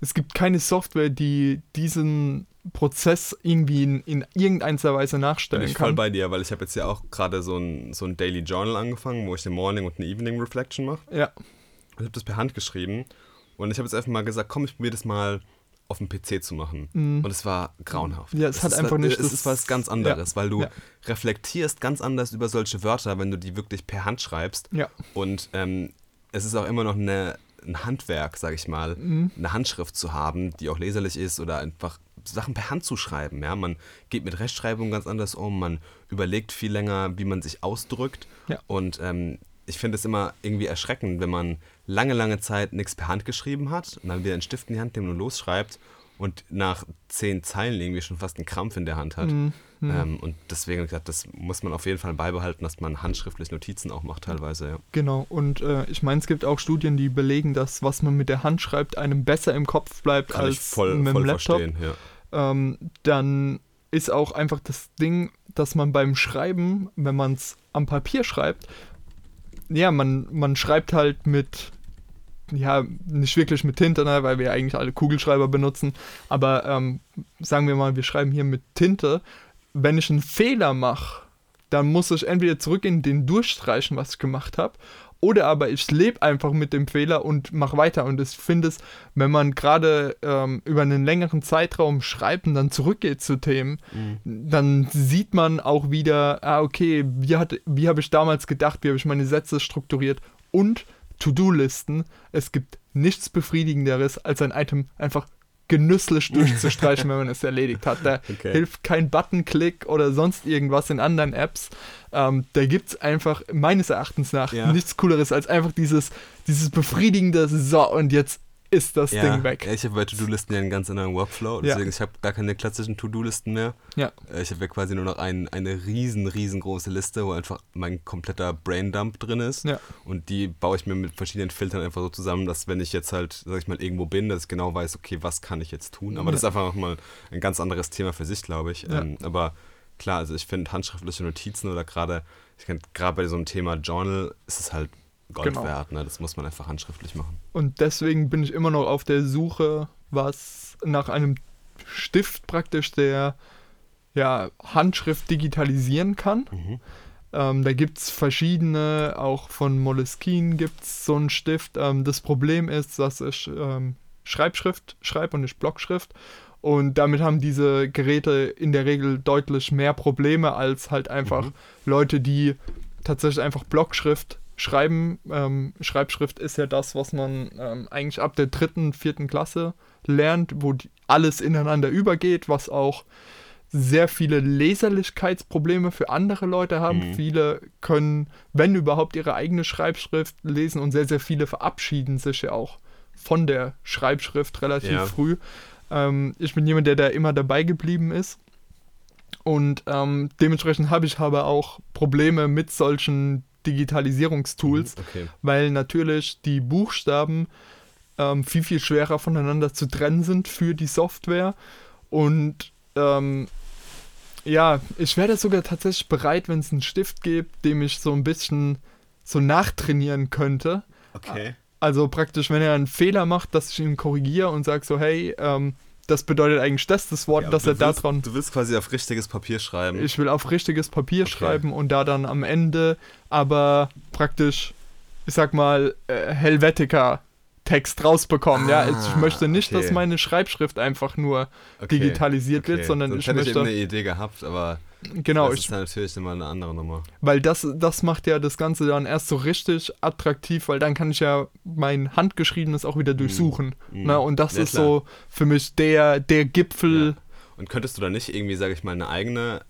es gibt keine Software, die diesen Prozess irgendwie in, in irgendeiner Weise nachstellen Bin ich kann. voll bei dir, weil ich habe jetzt ja auch gerade so ein, so ein Daily Journal angefangen, wo ich eine Morning und eine Evening Reflection mache. Ja. Ich habe das per Hand geschrieben und ich habe jetzt einfach mal gesagt, komm, ich probiere das mal auf dem PC zu machen. Mhm. Und es war grauenhaft. Ja, es, es hat einfach halt, nicht. Es ist was ganz anderes, ja. weil du ja. reflektierst ganz anders über solche Wörter, wenn du die wirklich per Hand schreibst. Ja. Und ähm, es ist auch immer noch eine, ein Handwerk, sag ich mal, mhm. eine Handschrift zu haben, die auch leserlich ist oder einfach Sachen per Hand zu schreiben. Ja? Man geht mit Rechtschreibung ganz anders um, man überlegt viel länger, wie man sich ausdrückt. Ja. Und ähm, ich finde es immer irgendwie erschreckend, wenn man lange, lange Zeit nichts per Hand geschrieben hat und dann wieder einen Stift in die Hand nimmt und losschreibt und nach zehn Zeilen irgendwie schon fast einen Krampf in der Hand hat. Mhm. Ähm, und deswegen gesagt, das muss man auf jeden Fall beibehalten, dass man handschriftlich Notizen auch macht teilweise. Ja. Genau, und äh, ich meine, es gibt auch Studien, die belegen, dass was man mit der Hand schreibt, einem besser im Kopf bleibt Kann als voll, mit dem Laptop. Ja. Ähm, dann ist auch einfach das Ding, dass man beim Schreiben, wenn man es am Papier schreibt, ja, man, man schreibt halt mit, ja, nicht wirklich mit Tinte, ne, weil wir eigentlich alle Kugelschreiber benutzen, aber ähm, sagen wir mal, wir schreiben hier mit Tinte. Wenn ich einen Fehler mache, dann muss ich entweder zurück in den durchstreichen, was ich gemacht habe, oder aber ich lebe einfach mit dem Fehler und mache weiter. Und ich finde es, wenn man gerade ähm, über einen längeren Zeitraum schreibt und dann zurückgeht zu Themen, mhm. dann sieht man auch wieder, ah, okay, wie, wie habe ich damals gedacht, wie habe ich meine Sätze strukturiert und To-Do-Listen. Es gibt nichts Befriedigenderes, als ein Item einfach genüsslich durchzustreichen, wenn man es erledigt hat. Da okay. hilft kein Buttonklick oder sonst irgendwas in anderen Apps. Ähm, da gibt es einfach meines Erachtens nach ja. nichts Cooleres als einfach dieses, dieses befriedigende So und jetzt ist das ja, Ding weg. Ich habe bei To-Do-Listen ja einen ganz anderen Workflow, deswegen ja. ich habe gar keine klassischen To-Do-Listen mehr. Ja. Äh, ich habe ja quasi nur noch ein, eine riesen, riesengroße Liste, wo einfach mein kompletter Braindump drin ist. Ja. Und die baue ich mir mit verschiedenen Filtern einfach so zusammen, dass wenn ich jetzt halt, sag ich mal, irgendwo bin, dass ich genau weiß, okay, was kann ich jetzt tun. Aber das ist einfach nochmal ein ganz anderes Thema für sich, glaube ich. Ähm, aber klar, also ich finde handschriftliche Notizen oder gerade, ich finde gerade bei so einem Thema Journal ist es halt Gold genau. wert. Ne? Das muss man einfach handschriftlich machen. Und deswegen bin ich immer noch auf der Suche, was nach einem Stift praktisch, der ja, Handschrift digitalisieren kann. Mhm. Ähm, da gibt es verschiedene, auch von Moleskine gibt es so einen Stift. Ähm, das Problem ist, dass ich ähm, Schreibschrift schreibe und nicht Blockschrift. Und damit haben diese Geräte in der Regel deutlich mehr Probleme als halt einfach Mhm. Leute, die tatsächlich einfach Blockschrift schreiben. Ähm, Schreibschrift ist ja das, was man ähm, eigentlich ab der dritten, vierten Klasse lernt, wo die, alles ineinander übergeht, was auch sehr viele Leserlichkeitsprobleme für andere Leute haben. Mhm. Viele können, wenn überhaupt, ihre eigene Schreibschrift lesen und sehr, sehr viele verabschieden sich ja auch von der Schreibschrift relativ Ja. früh. Ähm, ich bin jemand, der da immer dabei geblieben ist. Und ähm, dementsprechend habe ich aber auch Probleme mit solchen Digitalisierungstools, Okay. weil natürlich die Buchstaben ähm, viel, viel schwerer voneinander zu trennen sind für die Software. Und ähm, ja, ich wäre sogar tatsächlich bereit, wenn es einen Stift gibt, dem ich so ein bisschen so nachtrainieren könnte. Okay. Also praktisch, wenn er einen Fehler macht, dass ich ihn korrigiere und sage so, hey, ähm, das bedeutet eigentlich das, das Wort, Ja, dass er da willst, dran Du willst quasi auf richtiges Papier schreiben. ich will auf richtiges Papier Okay. schreiben und da dann am Ende aber praktisch, ich sag mal, äh, Helvetica Text rausbekommen. ja, Ah, ich möchte nicht, dass okay. meine Schreibschrift einfach nur Okay, digitalisiert wird, sondern Sonst ich hätte ich möchte eben eine Idee gehabt, aber genau, das ist natürlich immer eine andere Nummer. weil das das macht ja das Ganze dann erst so richtig attraktiv, weil dann kann ich ja mein handgeschriebenes auch wieder durchsuchen. Mhm. Ne? Und das Ja, ist klar. so für mich der der Gipfel. Ja. Und könntest du da nicht irgendwie, sage ich mal, eine eigene,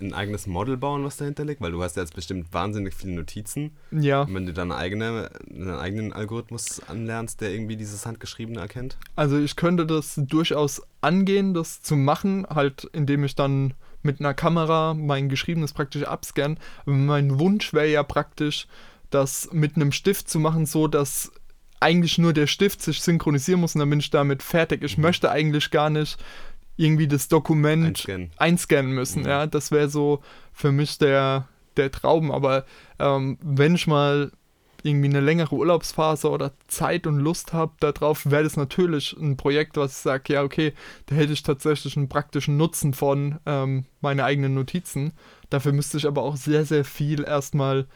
ein eigenes Model bauen, was dahinter liegt? Weil du hast ja jetzt bestimmt wahnsinnig viele Notizen. Ja, Und wenn du dann eine eigene, einen eigenen Algorithmus anlernst, der irgendwie dieses Handgeschriebene erkennt? Also ich könnte das durchaus angehen, das zu machen, halt indem ich dann mit einer Kamera mein Geschriebenes praktisch abscanne. Aber Mein Wunsch wäre ja praktisch, das mit einem Stift zu machen, so dass eigentlich nur der Stift sich synchronisieren muss und dann bin ich damit fertig. Ich möchte eigentlich gar nicht irgendwie das Dokument Einscannen. einscannen müssen. Mhm. Ja, das wäre so für mich der, der Traum. Aber ähm, wenn ich mal irgendwie eine längere Urlaubsphase oder Zeit und Lust habe darauf, wäre das natürlich ein Projekt, was ich sage, ja, okay, da hätte ich tatsächlich einen praktischen Nutzen von ähm, meine eigenen Notizen. Dafür müsste ich aber auch sehr, sehr viel erstmal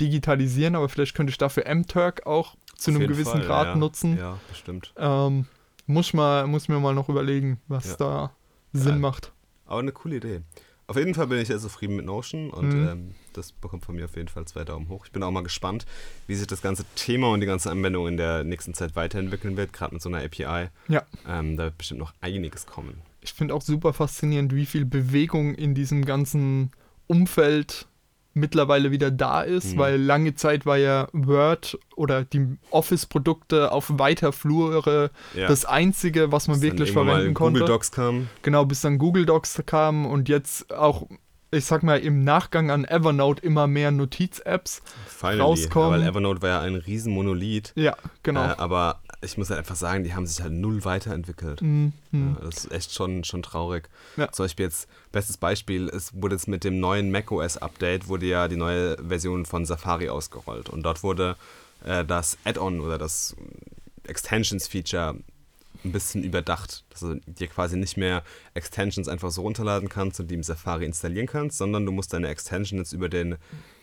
digitalisieren, aber vielleicht könnte ich dafür MTurk auch zu Auf einem gewissen Fall, Grad ja. nutzen. Ja, bestimmt. Ähm, muss, mal, muss mir mal noch überlegen, was Ja. da Sinn Geil. macht. Aber eine coole Idee. Auf jeden Fall bin ich sehr zufrieden mit Notion und Mhm. ähm, das bekommt von mir auf jeden Fall zwei Daumen hoch. Ich bin auch mal gespannt, wie sich das ganze Thema und die ganze Anwendung in der nächsten Zeit weiterentwickeln wird, gerade mit so einer API. Ja. Ähm, da wird bestimmt noch einiges kommen. ich finde auch super faszinierend, wie viel Bewegung in diesem ganzen Umfeld mittlerweile wieder da ist, Mhm. weil lange Zeit war ja Word oder die Office-Produkte auf weiter Flure Ja. das einzige, was man Bis wirklich verwenden konnte. Google Docs kam. Genau, bis dann Google Docs kam und jetzt auch, ich sag mal, im Nachgang an Evernote immer mehr Notiz-Apps. Rauskommen. Weil Evernote war ja ein riesen Monolith. Ja, genau. Äh, aber ich muss halt einfach sagen, die haben sich halt null weiterentwickelt. Mhm, mhm. Ja, das ist echt schon, schon traurig. Ja. Zum Beispiel jetzt, bestes Beispiel, es wurde jetzt mit dem neuen macOS Update, wurde ja die neue Version von Safari ausgerollt. Und dort wurde äh, das Add-on oder das Extensions-Feature ein bisschen überdacht. Dass du dir quasi nicht mehr Extensions einfach so runterladen kannst und die im Safari installieren kannst, sondern du musst deine Extension jetzt über den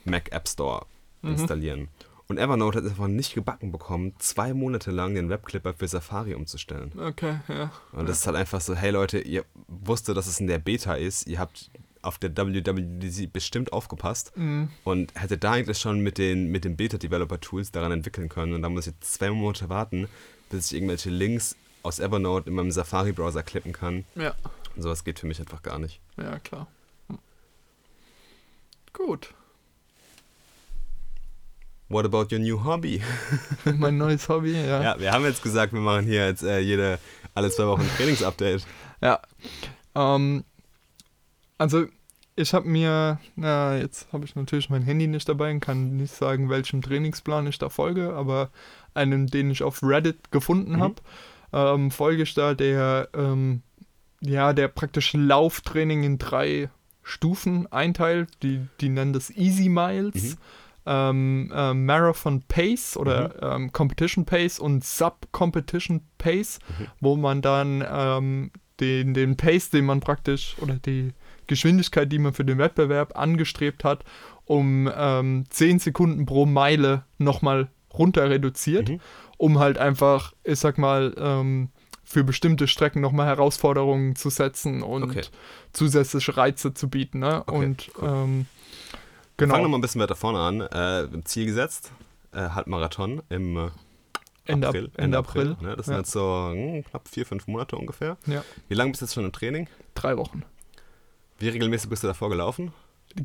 Mac App Store Mhm. installieren. Und Evernote hat es einfach nicht gebacken bekommen, zwei Monate lang den Webclipper für Safari umzustellen. Okay, ja. Und das ist halt einfach so, hey Leute, ihr wusstet, dass es in der Beta ist, ihr habt auf der WWDC bestimmt aufgepasst Mhm. und hättet da eigentlich schon mit den, mit den Beta-Developer-Tools daran entwickeln können. Und da muss ich jetzt zwei Monate warten, bis ich irgendwelche Links aus Evernote in meinem Safari-Browser klippen kann. Ja, Und sowas geht für mich einfach gar nicht. ja, klar. Hm. Gut. What about your new hobby? mein neues Hobby, ja. Ja, wir haben jetzt gesagt, wir machen hier jetzt äh, jede, alle zwei Wochen ein Trainingsupdate. Ja. Ähm, also, ich habe mir, na, jetzt habe ich natürlich mein Handy nicht dabei und kann nicht sagen, welchem Trainingsplan ich da folge, aber einen, den ich auf Reddit gefunden Mhm. Ähm, da der, ähm, ja, der praktisch Lauftraining in drei Stufen einteilt. Die, die nennen das Easy Miles. Mhm. Ähm, äh, Marathon Pace oder ähm, Competition Pace und Sub-Competition Pace, Mhm. wo man dann ähm, den, den Pace, den man praktisch, oder die Geschwindigkeit, die man für den Wettbewerb angestrebt hat, um ähm, 10 Sekunden pro Meile nochmal runter reduziert, Mhm. Um halt einfach, ich sag mal, ähm, für bestimmte Strecken nochmal Herausforderungen zu setzen und Okay. zusätzliche Reize zu bieten. Ne? Okay, und cool. ähm, Fangen wir genau, mal ein bisschen weiter vorne an. Äh, Ziel gesetzt, äh, Halbmarathon im äh, Ende April. Ap- Ende April. ne? Das sind Ja. jetzt so hm, knapp vier, fünf Monate ungefähr. Ja. Wie lange bist du jetzt schon im Training? drei Wochen. Wie regelmäßig bist du davor gelaufen?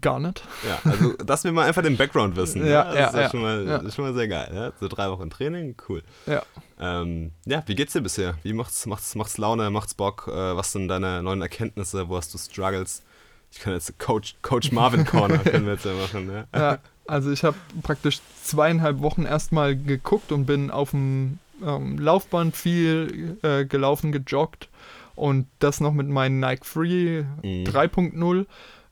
Gar nicht. Ja, also dass wir mal einfach den Background wissen. Ja, ne? das ja, ist ja, schon, mal, ja. schon mal sehr geil. Ja? So drei Wochen Training, cool. Ja. Ähm, ja, wie geht's dir bisher? Wie macht's, macht's, macht's Laune, macht's Bock? Äh, was sind deine neuen Erkenntnisse? Wo hast du Struggles? Ich kann jetzt Coach, Coach Marvin Corner können wir jetzt ja machen. Ne? Ja, also ich habe praktisch zweieinhalb Wochen erstmal geguckt und bin auf dem ähm, Laufband viel äh, gelaufen, gejoggt und das noch mit meinen Nike Free Mhm. 3.0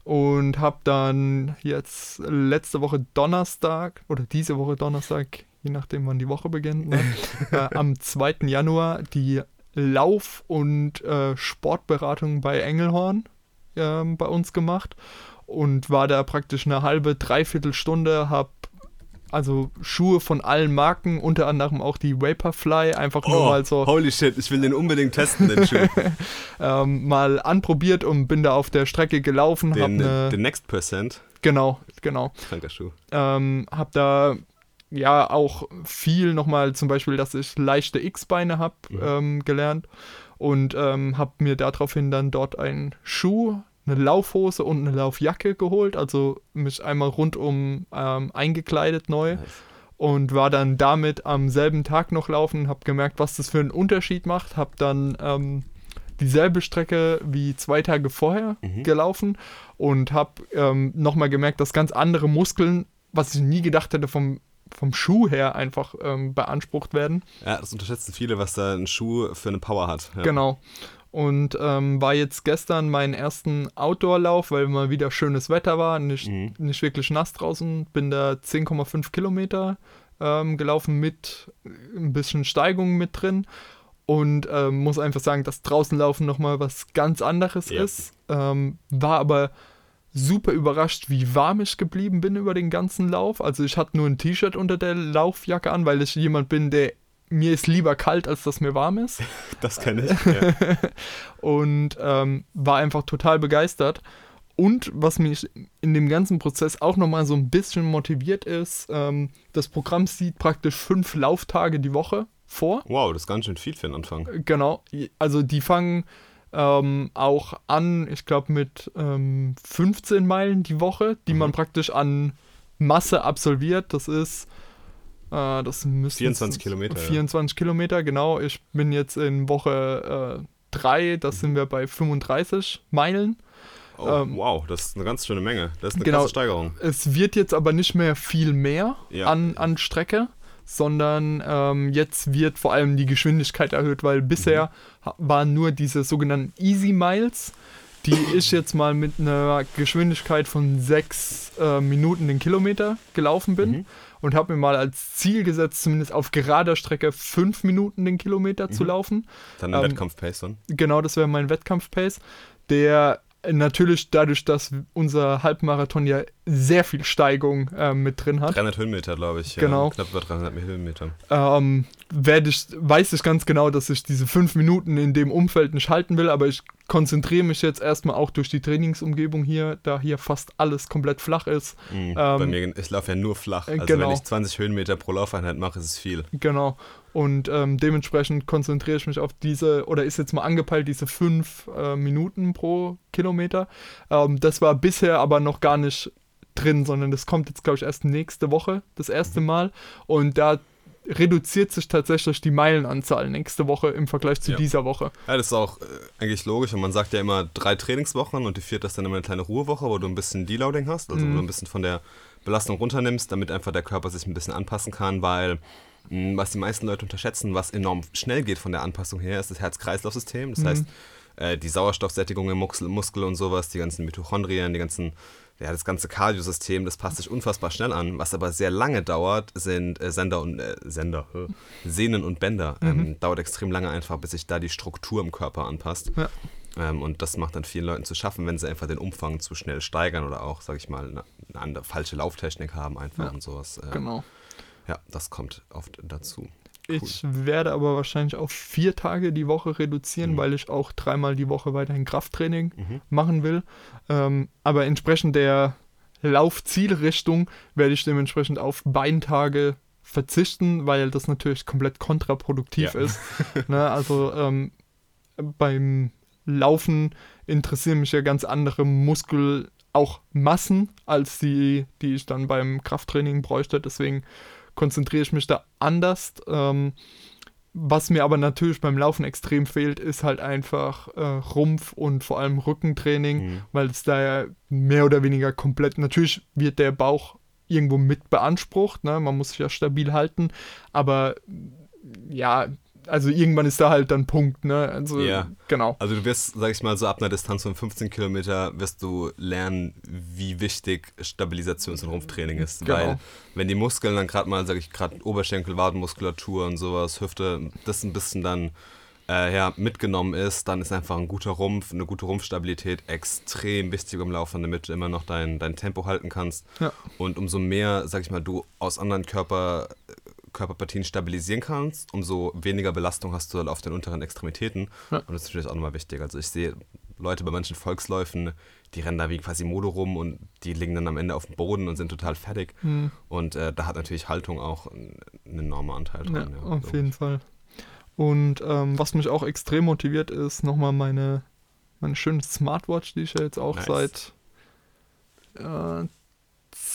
und habe dann jetzt letzte Woche Donnerstag oder diese Woche Donnerstag, je nachdem wann die Woche beginnt, ne, äh, am 2. Januar die Lauf- und äh, Sportberatung bei Engelhorn ähm, bei uns gemacht und war da praktisch eine halbe, dreiviertel Stunde, habe also Schuhe von allen Marken, unter anderem auch die Vaporfly, einfach nur Oh, mal so holy shit, ich will den unbedingt testen, den Schuh. ähm, mal anprobiert und bin da auf der Strecke gelaufen, Den, ne, den Next Percent. genau, genau, Kranker Schuh. ähm, hab da ja auch viel nochmal, zum Beispiel, dass ich leichte X-Beine habe Mhm. ähm, gelernt und ähm, habe mir daraufhin dann dort einen Schuh, eine Laufhose und eine Laufjacke geholt, also mich einmal rundum ähm, eingekleidet neu und war dann damit am selben Tag noch laufen, habe gemerkt, was das für einen Unterschied macht, habe dann ähm, dieselbe Strecke wie zwei Tage vorher Mhm. gelaufen und habe ähm, nochmal gemerkt, dass ganz andere Muskeln, was ich nie gedacht hätte, vom, vom Schuh her einfach ähm, beansprucht werden. Ja, das unterschätzen viele, was da ein Schuh für eine Power hat. Ja. Genau. Und ähm, war jetzt gestern meinen ersten Outdoor-Lauf, weil mal wieder schönes Wetter war, nicht, Mhm. nicht wirklich nass draußen. Bin da 10,5 Kilometer ähm, gelaufen mit ein bisschen Steigung mit drin. Und ähm, muss einfach sagen, dass draußen laufen nochmal was ganz anderes Ja. ist. Ähm, war aber super überrascht, wie warm ich geblieben bin über den ganzen Lauf. Also ich hatte nur ein T-Shirt unter der Laufjacke an, weil ich jemand bin, der mir ist lieber kalt, als dass mir warm ist Das kenne ich. Ja. und ähm, war einfach total begeistert. Und was mich in dem ganzen Prozess auch nochmal so ein bisschen motiviert ist, ähm, das Programm sieht praktisch fünf Lauftage die Woche vor. Wow, das ist ganz schön viel für den Anfang. Genau, also die fangen ähm, auch an, ich glaube, mit ähm, 15 Meilen die Woche, die man praktisch an Masse absolviert. Das ist, äh, das müssten 24 Kilometer, ja. 24 Kilometer, genau. Ich bin jetzt in Woche 3, das sind wir bei 35 Meilen. Oh, Ähm, wow, das ist eine ganz schöne Menge. Das ist eine genau. krasse Steigerung. Es wird jetzt aber nicht mehr viel mehr Ja. an, an Strecke, sondern ähm, jetzt wird vor allem die Geschwindigkeit erhöht, weil bisher Mhm. waren nur diese sogenannten Easy Miles, die ich jetzt mal mit einer Geschwindigkeit von 6 äh, Minuten den Kilometer gelaufen bin Mhm. Und habe mir mal als Ziel gesetzt, zumindest auf gerader Strecke 5 Minuten den Kilometer zu Mhm. laufen. Dann ein ähm, Wettkampf-Pace dann. Genau, das wäre mein Wettkampf-Pace, der natürlich dadurch, dass unser Halbmarathon ja sehr viel Steigung ähm, mit drin hat, 300 Höhenmeter, glaube ich. Genau. Ja, knapp über 300 Höhenmeter. ähm, werde ich, weiß ich ganz genau, dass ich diese fünf Minuten in dem Umfeld nicht halten will, aber ich konzentriere mich jetzt erstmal auch durch die Trainingsumgebung hier, da hier fast alles komplett flach ist. Mhm. Bei Ähm, mir, ich laufe ja nur flach. Also genau. wenn ich 20 Höhenmeter pro Laufeinheit mache, ist es viel. Genau. Und ähm, dementsprechend konzentriere ich mich auf diese, oder ist jetzt mal angepeilt, diese fünf äh, Minuten pro Kilometer. Ähm, das war bisher aber noch gar nicht drin, sondern das kommt jetzt, glaube ich, erst nächste Woche, das erste Mhm. Mal. Und da reduziert sich tatsächlich die Meilenanzahl nächste Woche im Vergleich zu Ja. dieser Woche. Ja, das ist auch äh, eigentlich logisch. Und man sagt ja immer drei Trainingswochen und die vierte ist dann immer eine kleine Ruhewoche, wo du ein bisschen Deloading hast, also wo Mhm. du ein bisschen von der Belastung runternimmst, damit einfach der Körper sich ein bisschen anpassen kann, weil mh, was die meisten Leute unterschätzen, was enorm schnell geht von der Anpassung her, ist das Herz-Kreislauf-System. Das Mhm. heißt, äh, die Sauerstoffsättigung im Muskel, Muskel und sowas, die ganzen Mitochondrien, die ganzen, ja, das ganze Kardiosystem, das passt sich unfassbar schnell an. Was aber sehr lange dauert, sind äh, Sender und äh, Sender, äh, Sehnen und Bänder. Ähm, Mhm. dauert extrem lange einfach, bis sich da die Struktur im Körper anpasst. Ja. Ähm, und das macht dann vielen Leuten zu schaffen, wenn sie einfach den Umfang zu schnell steigern oder auch, sag ich mal, eine, eine andere falsche Lauftechnik haben einfach Ja, und sowas. Äh, Genau. Ja, das kommt oft dazu. Ich werde aber wahrscheinlich auf vier Tage die Woche reduzieren, Mhm. weil ich auch dreimal die Woche weiterhin Krafttraining Mhm. machen will. Ähm, aber entsprechend der Laufzielrichtung werde ich dementsprechend auf Beintage verzichten, weil das natürlich komplett kontraproduktiv Ja. ist. ne, also ähm, beim Laufen interessieren mich ja ganz andere Muskel, auch Massen, als die, die ich dann beim Krafttraining bräuchte. Deswegen konzentriere ich mich da anders. Ähm, was mir aber natürlich beim Laufen extrem fehlt, ist halt einfach äh, Rumpf und vor allem Rückentraining, Mhm. weil es da ja mehr oder weniger komplett, natürlich wird der Bauch irgendwo mit beansprucht, ne? man muss sich ja stabil halten, aber ja, also irgendwann ist da halt dann Punkt, ne? Also Ja. genau. Also du wirst, sag ich mal, so ab einer Distanz von 15 Kilometer wirst du lernen, wie wichtig Stabilisations- und Rumpftraining ist. Genau. Weil wenn die Muskeln dann gerade mal, sag ich gerade Oberschenkel, Wadenmuskulatur und sowas, Hüfte, das ein bisschen dann äh, ja, mitgenommen ist, dann ist einfach ein guter Rumpf, eine gute Rumpfstabilität extrem wichtig im Laufen, damit du immer noch dein, dein Tempo halten kannst. Ja. Und umso mehr, sag ich mal, du aus anderen Körper, Körperpartien stabilisieren kannst, umso weniger Belastung hast du dann auf den unteren Extremitäten. Ja. Und das ist natürlich auch nochmal wichtig. Also ich sehe Leute bei manchen Volksläufen, die rennen da wie quasi Modo rum und die liegen dann am Ende auf dem Boden und sind total fertig. Hm. Und äh, da hat natürlich Haltung auch einen enormen Anteil Ja, dran. Ja, auf so. jeden Fall. Und ähm, was mich auch extrem motiviert, ist nochmal meine, meine schöne Smartwatch, die ich ja jetzt auch Nice. seit äh,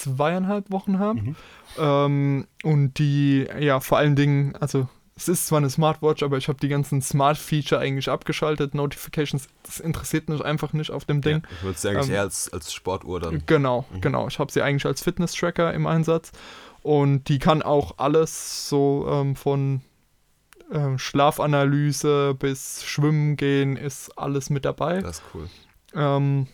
zweieinhalb Wochen habe. Mhm. Ähm, und die, ja, vor allen Dingen, also es ist zwar eine Smartwatch, aber ich habe die ganzen Smart-Feature eigentlich abgeschaltet. Notifications, das interessiert mich einfach nicht auf dem Ding. Ja, ich würde es eigentlich Ähm, eher als, als Sportuhr dann. Genau, Mhm. genau. Ich habe sie eigentlich als Fitness-Tracker im Einsatz. Und die kann auch alles so ähm, von ähm, Schlafanalyse bis Schwimmen gehen, ist alles mit dabei. Das ist cool. Ähm,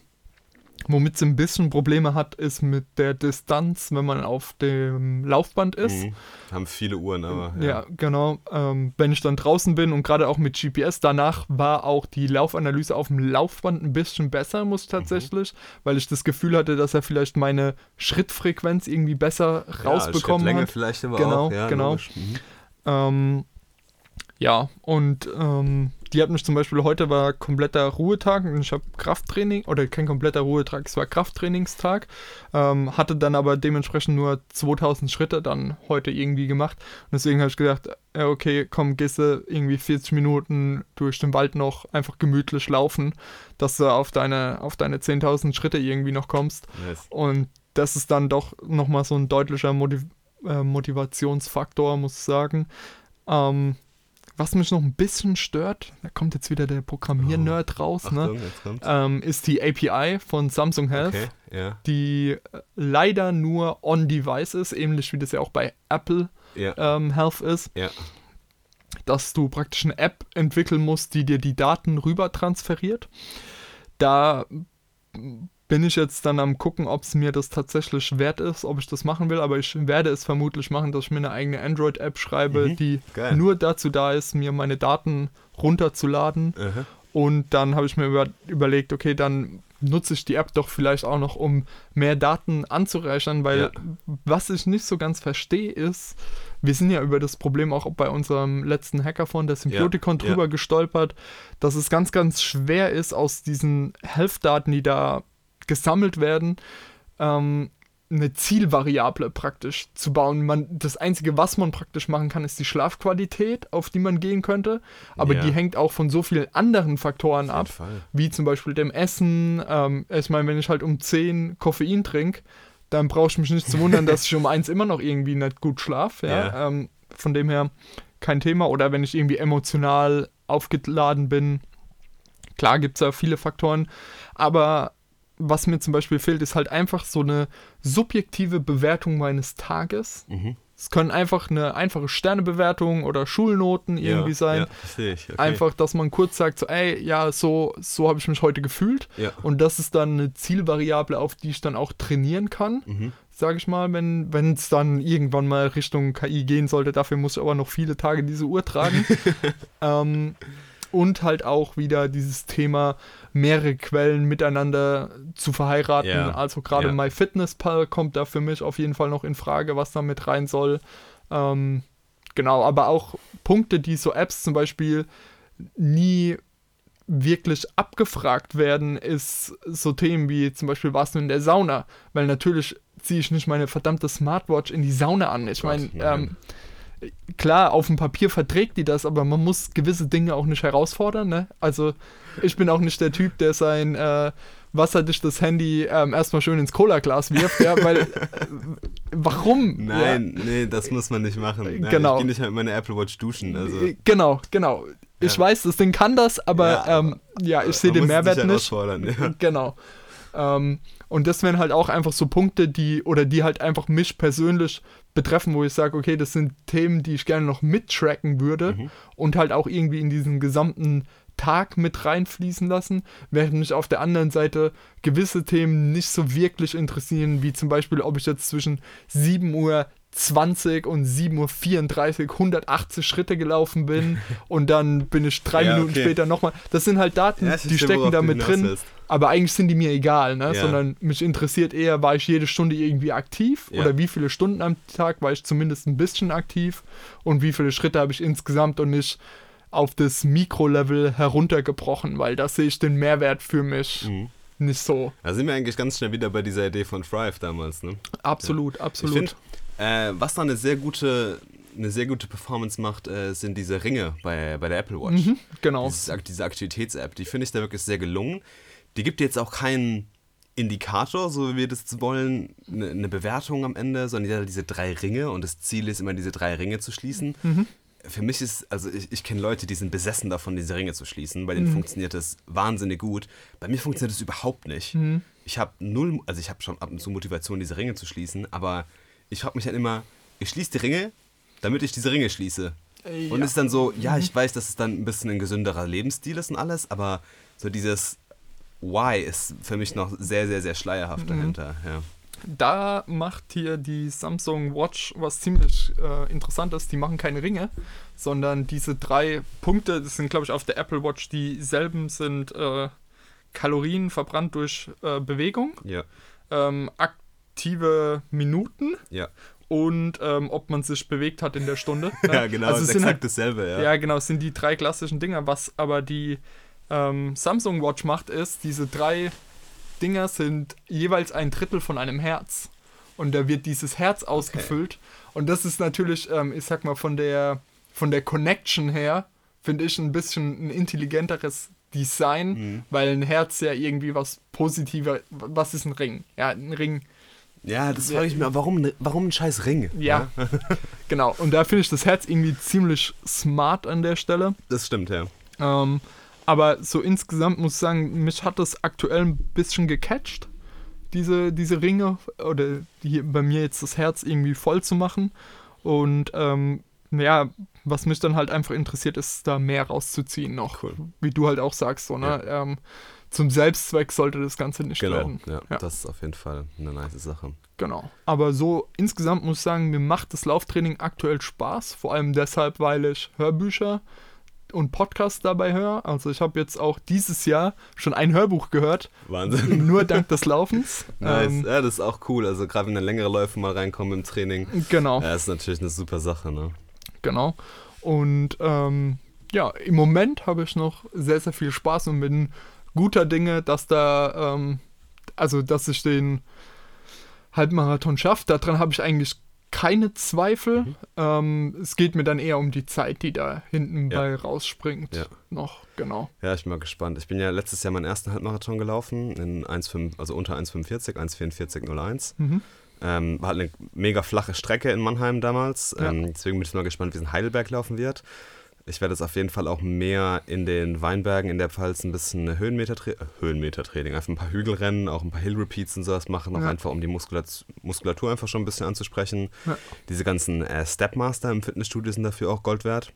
womit sie ein bisschen Probleme hat, ist mit der Distanz, wenn man auf dem Laufband ist. Mhm. Haben viele Uhren, aber Ja, genau. Ähm, wenn ich dann draußen bin und gerade auch mit GPS, danach war auch die Laufanalyse auf dem Laufband ein bisschen besser, muss ich tatsächlich, weil ich das Gefühl hatte, dass er vielleicht meine Schrittfrequenz irgendwie besser rausbekommen Schrittlänge hat. vielleicht aber Genau, auch. Ja, genau. Mhm. Ähm, ja, und ähm, die hat mich zum Beispiel heute war kompletter Ruhetag und ich habe Krafttraining, oder kein kompletter Ruhetag, es war Krafttrainingstag, ähm, hatte dann aber dementsprechend nur 2000 Schritte dann heute irgendwie gemacht. Und deswegen habe ich gedacht, ja, okay, komm, gehst du irgendwie 40 Minuten durch den Wald noch einfach gemütlich laufen, dass du auf deine, auf deine 10.000 Schritte irgendwie noch kommst. Nice. Und das ist dann doch nochmal so ein deutlicher Motiv äh, Motivationsfaktor, muss ich sagen. Ähm, was mich noch ein bisschen stört, da kommt jetzt wieder der Programmier-Nerd raus, ne? Achtung, kommt's. ähm, ist die API von Samsung Health, Okay, ja. die äh, leider nur on-device ist, ähnlich wie das ja auch bei Apple Ja, ähm, Health ist, ja. dass du praktisch eine App entwickeln musst, die dir die Daten rüber transferiert. Da bin ich jetzt dann am gucken, ob es mir das tatsächlich wert ist, ob ich das machen will, aber ich werde es vermutlich machen, dass ich mir eine eigene Android-App schreibe, Mhm, die geil. nur dazu da ist, mir meine Daten runterzuladen. Aha. Und dann habe ich mir über, überlegt, okay, dann nutze ich die App doch vielleicht auch noch, um mehr Daten anzureichern, weil Ja. was ich nicht so ganz verstehe ist, wir sind ja über das Problem auch bei unserem letzten Hackathon, der Symbioticon, Ja, drüber gestolpert, dass es ganz, ganz schwer ist, aus diesen Health-Daten, die da gesammelt werden, ähm, eine Zielvariable praktisch zu bauen. Man, das Einzige, was man praktisch machen kann, ist die Schlafqualität, auf die man gehen könnte. Aber Ja. die hängt auch von so vielen anderen Faktoren ab, Fall. wie zum Beispiel dem Essen. Ähm, ich meine, wenn ich halt um 10 Koffein trinke, dann brauche ich mich nicht zu wundern, dass ich um eins immer noch irgendwie nicht gut schlafe. Ja? Ja. Ähm, von dem her kein Thema. Oder wenn ich irgendwie emotional aufgeladen bin. Klar gibt es da viele Faktoren, aber was mir zum Beispiel fehlt, ist halt einfach so eine subjektive Bewertung meines Tages. Mhm. Es können einfach eine einfache Sternebewertung oder Schulnoten irgendwie ja, sein. Ja, verstehe ich. Okay. Einfach, dass man kurz sagt, so, ey, ja, so, so habe ich mich heute gefühlt. Ja. Und das ist dann eine Zielvariable, auf die ich dann auch trainieren kann, Mhm. sage ich mal, wenn es dann irgendwann mal Richtung KI gehen sollte. Dafür muss ich aber noch viele Tage diese Uhr tragen. ähm, und halt auch wieder dieses Thema, mehrere Quellen miteinander zu verheiraten. Ja. Also gerade Ja. MyFitnessPal kommt da für mich auf jeden Fall noch in Frage, was da mit rein soll. Ähm, genau, aber auch Punkte, die so Apps zum Beispiel nie wirklich abgefragt werden, ist so Themen wie zum Beispiel, warst du in der Sauna? Weil natürlich ziehe ich nicht meine verdammte Smartwatch in die Sauna an. Ich meine, ähm, klar, auf dem Papier verträgt die das, aber man muss gewisse Dinge auch nicht herausfordern. Ne? Also ich bin auch nicht der Typ, der sein äh, wasserdichtes Handy ähm, erstmal schön ins Cola-Glas wirft, ja, weil äh, warum? Nein, nee, das muss man nicht machen. Nein, Genau. Ich gehe nicht mit meiner Apple Watch duschen. Also, Ja? Genau, genau. Ich Ja. weiß, das Ding kann das, aber Ja, ja, ähm, ja ich sehe den Mehrwert nicht nicht. herausfordern, Ja. Genau. Ähm, und das wären halt auch einfach so Punkte, die, oder die halt einfach mich persönlich betreffen, wo ich sage, okay, das sind Themen, die ich gerne noch mittracken würde Mhm. und halt auch irgendwie in diesen gesamten Tag mit reinfließen lassen, während mich auf der anderen Seite gewisse Themen nicht so wirklich interessieren, wie zum Beispiel, ob ich jetzt zwischen 7 Uhr 20 und 7.34 Uhr 180 Schritte gelaufen bin und dann bin ich drei Ja, Minuten okay. später nochmal. Das sind halt Daten, Ja, ich die stecken da mit drin. willst. Aber eigentlich sind die mir egal, ne? Ja. Sondern mich interessiert eher, war ich jede Stunde irgendwie aktiv Ja. oder wie viele Stunden am Tag war ich zumindest ein bisschen aktiv und wie viele Schritte habe ich insgesamt und nicht auf das Mikrolevel heruntergebrochen, weil da sehe ich den Mehrwert für mich Mhm. nicht so. Da sind wir eigentlich ganz schnell wieder bei dieser Idee von Thrive damals. Ne? Absolut, Ich absolut. finde, äh, was da eine sehr gute, eine sehr gute Performance macht, äh, sind diese Ringe bei, bei der Apple Watch. mhm, genau. Dieses, diese Aktivitäts-App, die finde ich da wirklich sehr gelungen. Die gibt jetzt auch keinen Indikator, so wie wir das wollen, eine, eine Bewertung am Ende, sondern die hat halt diese drei Ringe und das Ziel ist immer, diese drei Ringe zu schließen. Mhm. Für mich ist, also ich, ich kenne Leute, die sind besessen davon, diese Ringe zu schließen. Bei Mhm. denen funktioniert das wahnsinnig gut. Bei mir funktioniert das überhaupt nicht. Mhm. Ich habe null, also ich habe schon ab und zu Motivation, diese Ringe zu schließen, aber ich frage mich dann immer, ich schließe die Ringe, damit ich diese Ringe schließe. Äh, Und ja. es ist dann so, ja, ich weiß, dass es dann ein bisschen ein gesünderer Lebensstil ist und alles, aber so dieses Why ist für mich noch sehr, sehr, sehr schleierhaft Mhm. dahinter. Ja. Da macht hier die Samsung Watch was ziemlich äh, interessantes. Die machen keine Ringe, sondern diese drei Punkte, das sind, glaube ich, auf der Apple Watch dieselben, sind äh, Kalorien verbrannt durch äh, Bewegung, Ja, ähm, aktive Minuten ja. und ähm, ob man sich bewegt hat in der Stunde. ne? ja genau, Also es ist exakt halt, dasselbe, ja. ja, genau, es sind die drei klassischen Dinger. Was aber die ähm, Samsung Watch macht, ist, diese drei Dinger sind jeweils ein Drittel von einem Herz. Und da wird dieses Herz ausgefüllt. Und das ist natürlich, ähm, ich sag mal, von der, von der Connection her, finde ich ein bisschen ein intelligenteres Design, Mhm. weil ein Herz ja irgendwie was positiver, was ist ein Ring? Ja, ein Ring Ja, das frage ich mir, warum, ne- warum ein scheiß Ring? Ja, genau. Und da finde ich das Herz irgendwie ziemlich smart an der Stelle. Das stimmt, ja. Ähm, aber so insgesamt muss ich sagen, mich hat das aktuell ein bisschen gecatcht, diese, diese Ringe oder hier bei mir jetzt das Herz irgendwie voll zu machen. Und ähm, ja, was mich dann halt einfach interessiert, ist da mehr rauszuziehen noch. Cool. Wie du halt auch sagst, so, ne? Ähm, zum Selbstzweck sollte das Ganze nicht Genau, werden. ja, Ja. das ist auf jeden Fall eine nice Sache. Genau. Aber so insgesamt muss ich sagen, mir macht das Lauftraining aktuell Spaß. Vor allem deshalb, weil ich Hörbücher und Podcasts dabei höre. Also ich habe jetzt auch dieses Jahr schon ein Hörbuch gehört, Wahnsinn. nur dank des Laufens. Nice. Ähm, ja, das ist auch cool. Also gerade wenn dann längere Läufe mal reinkommen im Training, genau, ja, ist natürlich eine super Sache, ne? genau. Und ähm, ja, im Moment habe ich noch sehr, sehr viel Spaß und bin guter Dinge, dass da, ähm, also dass ich den Halbmarathon schaffe. Daran habe ich eigentlich keine Zweifel. Mhm. Ähm, es geht mir dann eher um die Zeit, die da hinten Ja. bei rausspringt. Ja. Noch, genau. Ja, ich bin mal gespannt. Ich bin ja letztes Jahr meinen ersten Halbmarathon gelaufen, in 1,5, also unter 1,45, 1,44,01. Mhm. Ähm, war halt eine mega flache Strecke in Mannheim damals. Ja. Ähm, deswegen bin ich mal gespannt, wie es in Heidelberg laufen wird. Ich werde jetzt auf jeden Fall auch mehr in den Weinbergen in der Pfalz ein bisschen Höhenmetertraining, äh, Höhenmetertraining, einfach ein paar Hügelrennen, auch ein paar Hill-Repeats und sowas machen, auch Ja. einfach um die Muskulatur, Muskulatur einfach schon ein bisschen anzusprechen. Ja. Diese ganzen äh, Stepmaster im Fitnessstudio sind dafür auch Gold wert.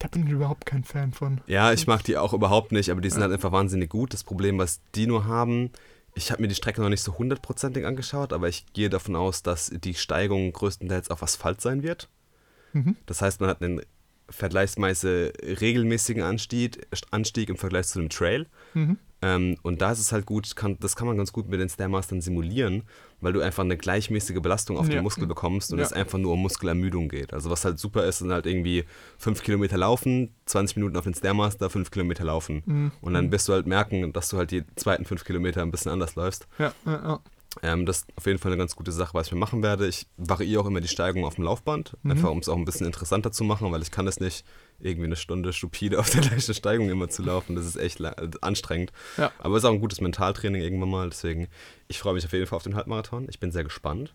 Da bin ich überhaupt kein Fan von. Ja, ich mag die auch überhaupt nicht, aber die sind Ja. halt einfach wahnsinnig gut. Das Problem, was die nur haben, ich habe mir die Strecke noch nicht so hundertprozentig angeschaut, aber ich gehe davon aus, dass die Steigung größtenteils auf Asphalt sein wird. Mhm. Das heißt, man hat einen vergleichsweise regelmäßigen Anstieg, Anstieg im Vergleich zu einem Trail. Mhm. Ähm, und da ist es halt gut, kann, das kann man ganz gut mit den Stairmastern simulieren, weil du einfach eine gleichmäßige Belastung auf Ja. den Muskel bekommst und Ja. es einfach nur um Muskelermüdung geht. Also was halt super ist, sind halt irgendwie 5 Kilometer laufen, 20 Minuten auf den Stairmaster, 5 Kilometer laufen. Mhm. Und dann wirst du halt merken, dass du halt die zweiten 5 Kilometer ein bisschen anders läufst. Ja, ja, ja. Ähm, das ist auf jeden Fall eine ganz gute Sache, was ich mir machen werde. Ich variiere auch immer die Steigung auf dem Laufband, Mhm. einfach um es auch ein bisschen interessanter zu machen, weil ich kann es nicht, irgendwie eine Stunde stupide auf der gleichen Steigung immer zu laufen. Das ist echt äh, anstrengend. Ja. Aber es ist auch ein gutes Mentaltraining irgendwann mal. Deswegen, ich freue mich auf jeden Fall auf den Halbmarathon. Ich bin sehr gespannt.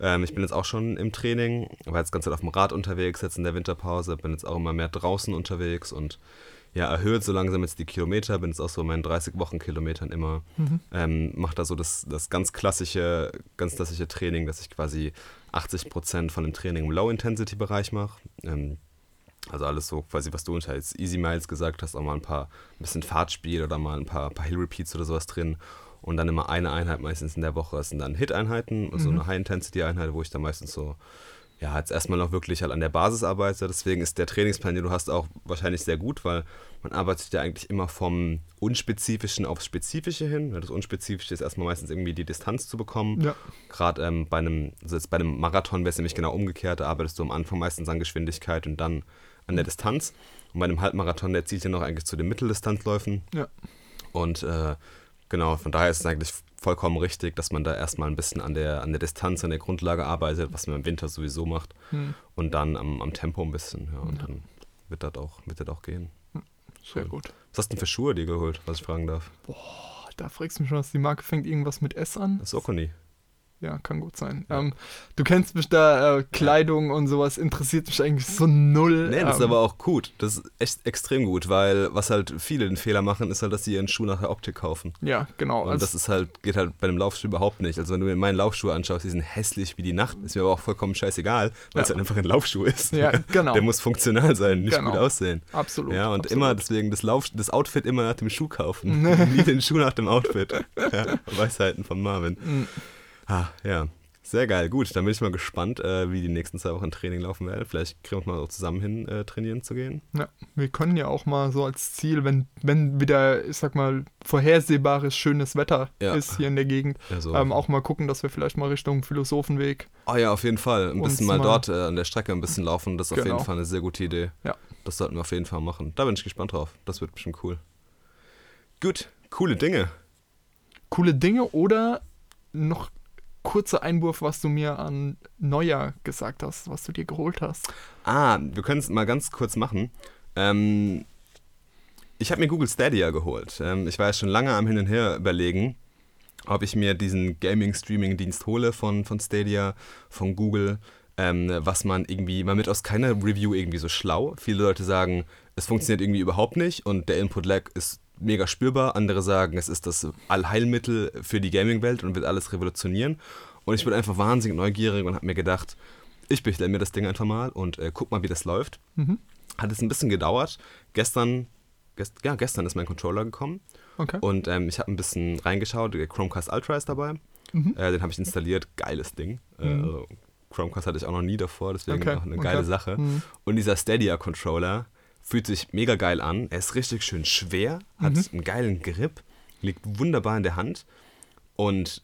Ähm, ich bin jetzt auch schon im Training, war jetzt ganz Zeit auf dem Rad unterwegs, jetzt in der Winterpause, bin jetzt auch immer mehr draußen unterwegs und ja, erhöht so langsam jetzt die Kilometer, bin jetzt auch so in meinen 30 Wochenkilometern immer, Mhm. ähm, mache da so das, das ganz klassische, ganz klassische Training, dass ich quasi 80% von dem Training im Low-Intensity-Bereich mache. Ähm, also alles so quasi, was du unter als Easy Miles gesagt hast, auch mal ein paar ein bisschen Fahrtspiel oder mal ein paar, paar Hill Repeats oder sowas drin. Und dann immer eine Einheit meistens in der Woche. Das sind dann Hit-Einheiten, also Mhm. eine High-Intensity-Einheit, wo ich dann meistens so, ja, jetzt erstmal noch wirklich halt an der Basis arbeite. Deswegen ist der Trainingsplan, den du hast, auch wahrscheinlich sehr gut, weil man arbeitet ja eigentlich immer vom Unspezifischen aufs Spezifische hin. Das Unspezifische ist erstmal meistens irgendwie die Distanz zu bekommen. Ja. Gerade ähm, bei einem, also jetzt bei einem Marathon wäre es nämlich genau umgekehrt, da arbeitest du am Anfang meistens an Geschwindigkeit und dann an der Distanz. Und bei einem Halbmarathon, der zielt ja noch eigentlich zu den Mitteldistanzläufen. Ja. Und äh, genau, von daher ist es eigentlich vollkommen richtig, dass man da erstmal ein bisschen an der, an der Distanz, an der Grundlage arbeitet, was man im Winter sowieso macht. Hm. Und dann am, am Tempo ein bisschen. Ja, und Ja. dann wird das auch, wird das auch gehen. Sehr gut. Was hast du denn für Schuhe dir geholt, was ich fragen darf? Oh, da fragst du mich schon, was die Marke fängt irgendwas mit S an. Das ist Okoni. Ja, kann gut sein. Ja. Ähm, du kennst mich da, äh, Kleidung und sowas interessiert mich eigentlich so null. Nee, das ist ähm, aber auch gut. Das ist echt extrem gut, weil was halt viele den Fehler machen, ist halt, dass sie ihren Schuh nach der Optik kaufen. Ja, genau. Und Also, das ist halt, geht halt bei einem Laufschuh überhaupt nicht. Also wenn du mir meinen Laufschuh anschaust, die sind hässlich wie die Nacht. Ist mir aber auch vollkommen scheißegal, weil es Ja. halt einfach ein Laufschuh ist. ja, genau. Der muss funktional sein, nicht Genau. gut aussehen. absolut. Ja, und absolut. immer deswegen das, Lauf, das Outfit immer nach dem Schuh kaufen. Nie den Schuh nach dem Outfit. Ja, Weisheiten von Marvin. Mhm. Ah, ja. Sehr geil, gut. Dann bin ich mal gespannt, äh, wie die nächsten zwei Wochen Training laufen werden. Vielleicht kriegen wir mal so zusammen hin, äh, trainieren zu gehen. Ja, wir können ja auch mal so als Ziel, wenn, wenn wieder, ich sag mal, vorhersehbares, schönes Wetter Ja. ist hier in der Gegend, Also, ähm, auch mal gucken, dass wir vielleicht mal Richtung Philosophenweg. oh ja, auf jeden Fall. Ein bisschen mal, mal- dort äh, an der Strecke ein bisschen laufen. Das ist auf Genau. jeden Fall eine sehr gute Idee. Ja. Das sollten wir auf jeden Fall machen. Da bin ich gespannt drauf. Das wird bestimmt cool. Gut, coole Dinge. Coole Dinge oder noch kurzer Einwurf, was du mir an Neujahr gesagt hast, was du dir geholt hast. Ah, wir können es mal ganz kurz machen. Ähm, ich habe mir Google Stadia geholt. Ähm, ich war ja schon lange am Hin und Her überlegen, ob ich mir diesen Gaming-Streaming-Dienst hole von, von Stadia, von Google, ähm, was man irgendwie, man wird aus keiner Review irgendwie so schlau. Viele Leute sagen, es funktioniert irgendwie überhaupt nicht und der Input-Lag ist mega spürbar. Andere sagen, es ist das Allheilmittel für die Gaming-Welt und wird alles revolutionieren. Und ich bin einfach wahnsinnig neugierig und habe mir gedacht, ich bestelle mir das Ding einfach mal und äh, guck mal, wie das läuft. Mhm. Hat es ein bisschen gedauert. Gestern, gest, ja, gestern ist mein Controller gekommen Okay. und ähm, ich habe ein bisschen reingeschaut. Der Chromecast Ultra ist dabei. Mhm. Äh, den habe ich installiert. Geiles Ding. Äh, Mhm. also Chromecast hatte ich auch noch nie davor, deswegen Okay, auch eine okay. geile Sache. Mhm. Und dieser Stadia-Controller fühlt sich mega geil an. Er ist richtig schön schwer, hat Mhm. einen geilen Grip, liegt wunderbar in der Hand. Und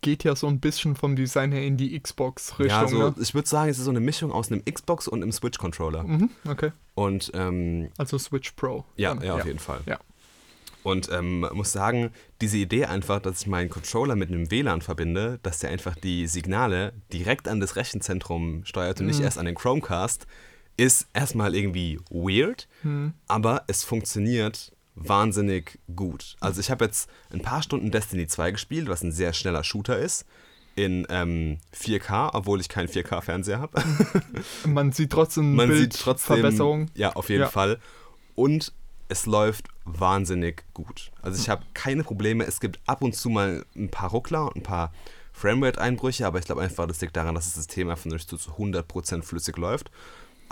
Geht ja so ein bisschen vom Design her in die Xbox-Richtung. ja, so, ne? ich würde sagen, es ist so eine Mischung aus einem Xbox und einem Switch-Controller. Mhm, okay. Und ähm, Also Switch Pro. Ja, Dann, ja, auf jeden Fall. Ja. Und ähm, muss sagen, diese Idee einfach, dass ich meinen Controller mit einem WLAN verbinde, dass der einfach die Signale direkt an das Rechenzentrum steuert und nicht Mhm. erst an den Chromecast, ist erstmal irgendwie weird, Mhm. aber es funktioniert wahnsinnig gut. Also ich habe jetzt ein paar Stunden Destiny 2 gespielt, was ein sehr schneller Shooter ist. in ähm, 4K, obwohl ich keinen 4K-Fernseher habe. Man sieht trotzdem Man Bild sieht trotzdem Verbesserung. Ja, auf jeden Ja. Fall. Und es läuft wahnsinnig gut. Also ich habe keine Probleme. Es gibt ab und zu mal ein paar Ruckler und ein paar Framerate-Einbrüche, aber ich glaube einfach, das liegt daran, dass das System einfach nicht zu 100% flüssig läuft.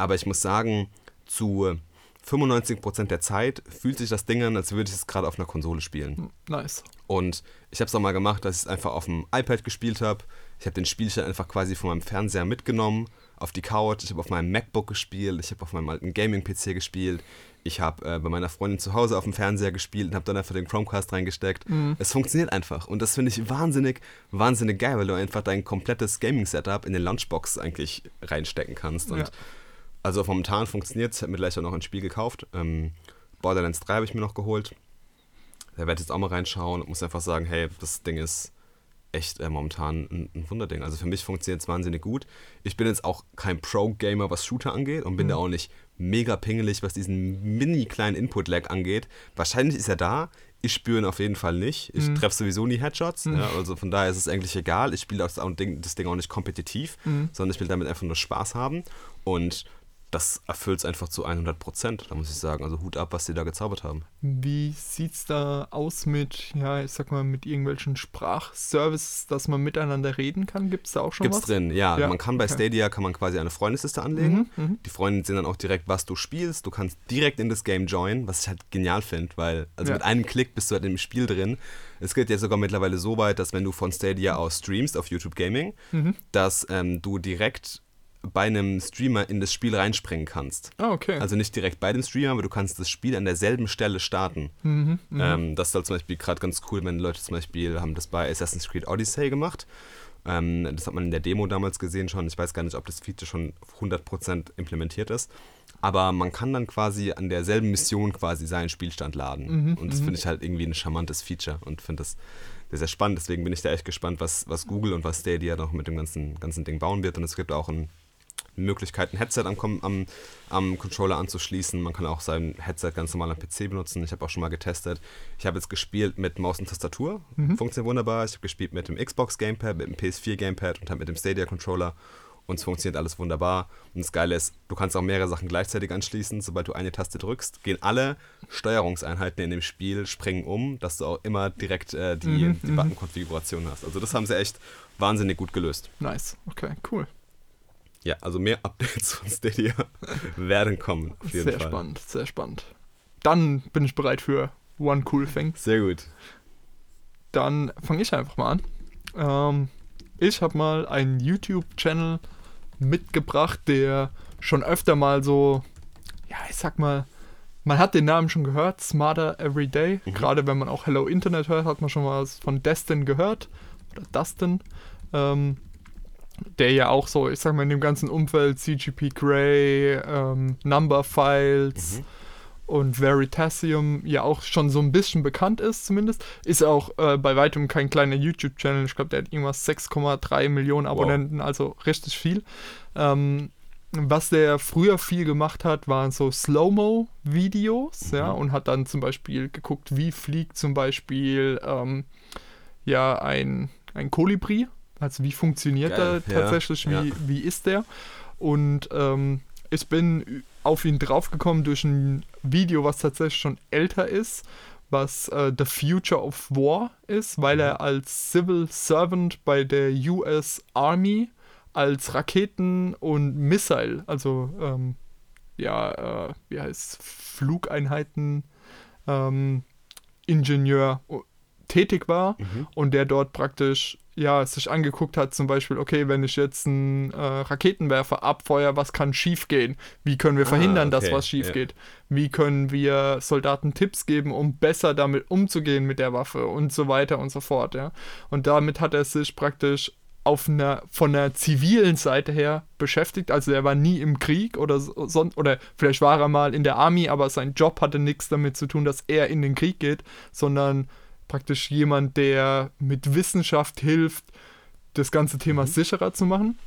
Aber ich muss sagen, zu 95% der Zeit fühlt sich das Ding an, als würde ich es gerade auf einer Konsole spielen. Nice. Und ich habe es auch mal gemacht, dass ich es einfach auf dem iPad gespielt habe. Ich habe den Spielstand einfach quasi von meinem Fernseher mitgenommen auf die Couch. Ich habe auf meinem MacBook gespielt. Ich habe auf meinem alten Gaming-PC gespielt. Ich habe äh, bei meiner Freundin zu Hause auf dem Fernseher gespielt und habe dann einfach den Chromecast reingesteckt. Es funktioniert einfach. Und das finde ich wahnsinnig, wahnsinnig geil, weil du einfach dein komplettes Gaming-Setup in den Lunchbox eigentlich reinstecken kannst. Und Ja. Also momentan funktioniert es. Ich habe mir gleich auch noch ein Spiel gekauft. Ähm, Borderlands 3 habe ich mir noch geholt. Da werde ich jetzt auch mal reinschauen und muss einfach sagen, hey, das Ding ist echt äh, momentan ein, ein Wunderding. Also für mich funktioniert es wahnsinnig gut. Ich bin jetzt auch kein Pro-Gamer, was Shooter angeht und bin da auch nicht mega pingelig, was diesen mini kleinen Input-Lag angeht. Wahrscheinlich ist er da. Ich spüre ihn auf jeden Fall nicht. Ich treffe sowieso nie Headshots. Ja, also von daher ist es eigentlich egal. Ich spiele das, das Ding auch nicht kompetitiv, sondern ich will damit einfach nur Spaß haben. Und das erfüllt es einfach zu 100 Prozent. Da muss ich sagen, also Hut ab, was die da gezaubert haben. Wie sieht's da aus mit, ja, ich sag mal, mit irgendwelchen Sprachservices, dass man miteinander reden kann? Gibt's da auch schon Gibt's was? drin, ja. Ja, Man kann bei okay. Stadia kann man quasi eine Freundesliste anlegen. Mhm, Die Freunde sehen dann auch direkt, was du spielst. Du kannst direkt in das Game joinen, was ich halt genial finde, weil also Ja. mit einem Klick bist du halt im Spiel drin. Es geht jetzt sogar mittlerweile so weit, dass wenn du von Stadia aus streamst auf YouTube Gaming, Mhm. dass ähm, du direkt bei einem Streamer in das Spiel reinspringen kannst. Ah, okay. Also nicht direkt bei dem Streamer, aber du kannst das Spiel an derselben Stelle starten. mhm, mhm. Ähm, das ist halt zum Beispiel gerade ganz cool, wenn Leute zum Beispiel haben das bei Assassin's Creed Odyssey gemacht. Ähm, das hat man in der Demo damals gesehen schon. Ich weiß gar nicht, ob das Feature schon 100% implementiert ist. Aber man kann dann quasi an derselben Mission quasi seinen Spielstand laden. Mhm, und das finde ich halt irgendwie ein charmantes Feature und finde das sehr, sehr spannend. Deswegen bin ich da echt gespannt, was, was Google und was Stadia noch mit dem ganzen, ganzen Ding bauen wird. Und es gibt auch ein, Möglichkeit, ein Headset am, am, am Controller anzuschließen. Man kann auch sein Headset ganz normal am PC benutzen. Ich habe auch schon mal getestet. Ich habe jetzt gespielt mit Maus und Tastatur. Funktioniert wunderbar. Ich habe gespielt mit dem Xbox Gamepad, mit dem PS4 Gamepad und halt mit dem Stadia Controller. Und es funktioniert alles wunderbar. Und das Geile ist, du kannst auch mehrere Sachen gleichzeitig anschließen. Sobald du eine Taste drückst, gehen alle Steuerungseinheiten in dem Spiel, springen um, dass du auch immer direkt äh, die, Mhm, die mhm. Button-Konfiguration hast. Also das haben sie echt wahnsinnig gut gelöst. nice. Okay, cool. Ja, also mehr Updates von Stadia werden kommen. Auf jeden Sehr Fall. spannend, sehr spannend. Dann bin ich bereit für One Cool Thing. Sehr gut. Dann fange ich einfach mal an. Ähm, ich habe mal einen YouTube-Channel mitgebracht, der schon öfter mal so, ja, ich sag mal, man hat den Namen schon gehört, Smarter Everyday. Mhm. Gerade wenn man auch Hello Internet hört, hat man schon mal was von Destin gehört. Oder Dustin. Ähm, der ja auch so, ich sag mal, in dem ganzen Umfeld CGP Grey, ähm, Number Files Mhm. und Veritasium ja auch schon so ein bisschen bekannt ist, zumindest. Ist auch äh, bei weitem kein kleiner YouTube-Channel. Ich glaube, der hat irgendwas 6,3 Millionen Abonnenten, also richtig viel. Ähm, was der früher viel gemacht hat, waren so Slow-Mo-Videos, Mhm. ja, und hat dann zum Beispiel geguckt, wie fliegt zum Beispiel ähm, ja ein, ein Kolibri. Also wie funktioniert Geil, der ja, tatsächlich, wie, ja. wie ist der? Und ähm, ich bin auf ihn draufgekommen durch ein Video, was tatsächlich schon älter ist, was äh, The Future of War ist, weil Mhm. er als Civil Servant bei der US Army als Raketen- und Missile, also ähm, ja, äh, wie heißt Flugeinheiten ähm, Ingenieur tätig war Mhm. und der dort praktisch ja sich angeguckt hat, zum Beispiel, okay, wenn ich jetzt einen äh, Raketenwerfer abfeuere, was kann schiefgehen? Wie können wir Ah, verhindern, dass okay, was schief ja. geht? Wie können wir Soldaten Tipps geben, um besser damit umzugehen mit der Waffe und so weiter und so fort, ja? Und damit hat er sich praktisch auf einer, von der zivilen Seite her beschäftigt. Also er war nie im Krieg oder so, son- oder vielleicht war er mal in der Army, aber sein Job hatte nichts damit zu tun, dass er in den Krieg geht, sondern praktisch jemand, der mit Wissenschaft hilft, das ganze Thema sicherer zu machen.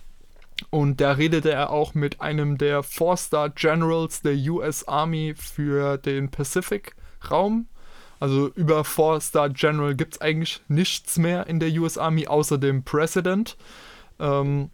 Und da redete er auch mit einem der Four-Star Generals der US Army für den Pacific-Raum. Also über Four-Star General gibt es eigentlich nichts mehr in der US Army außer dem President. Ähm,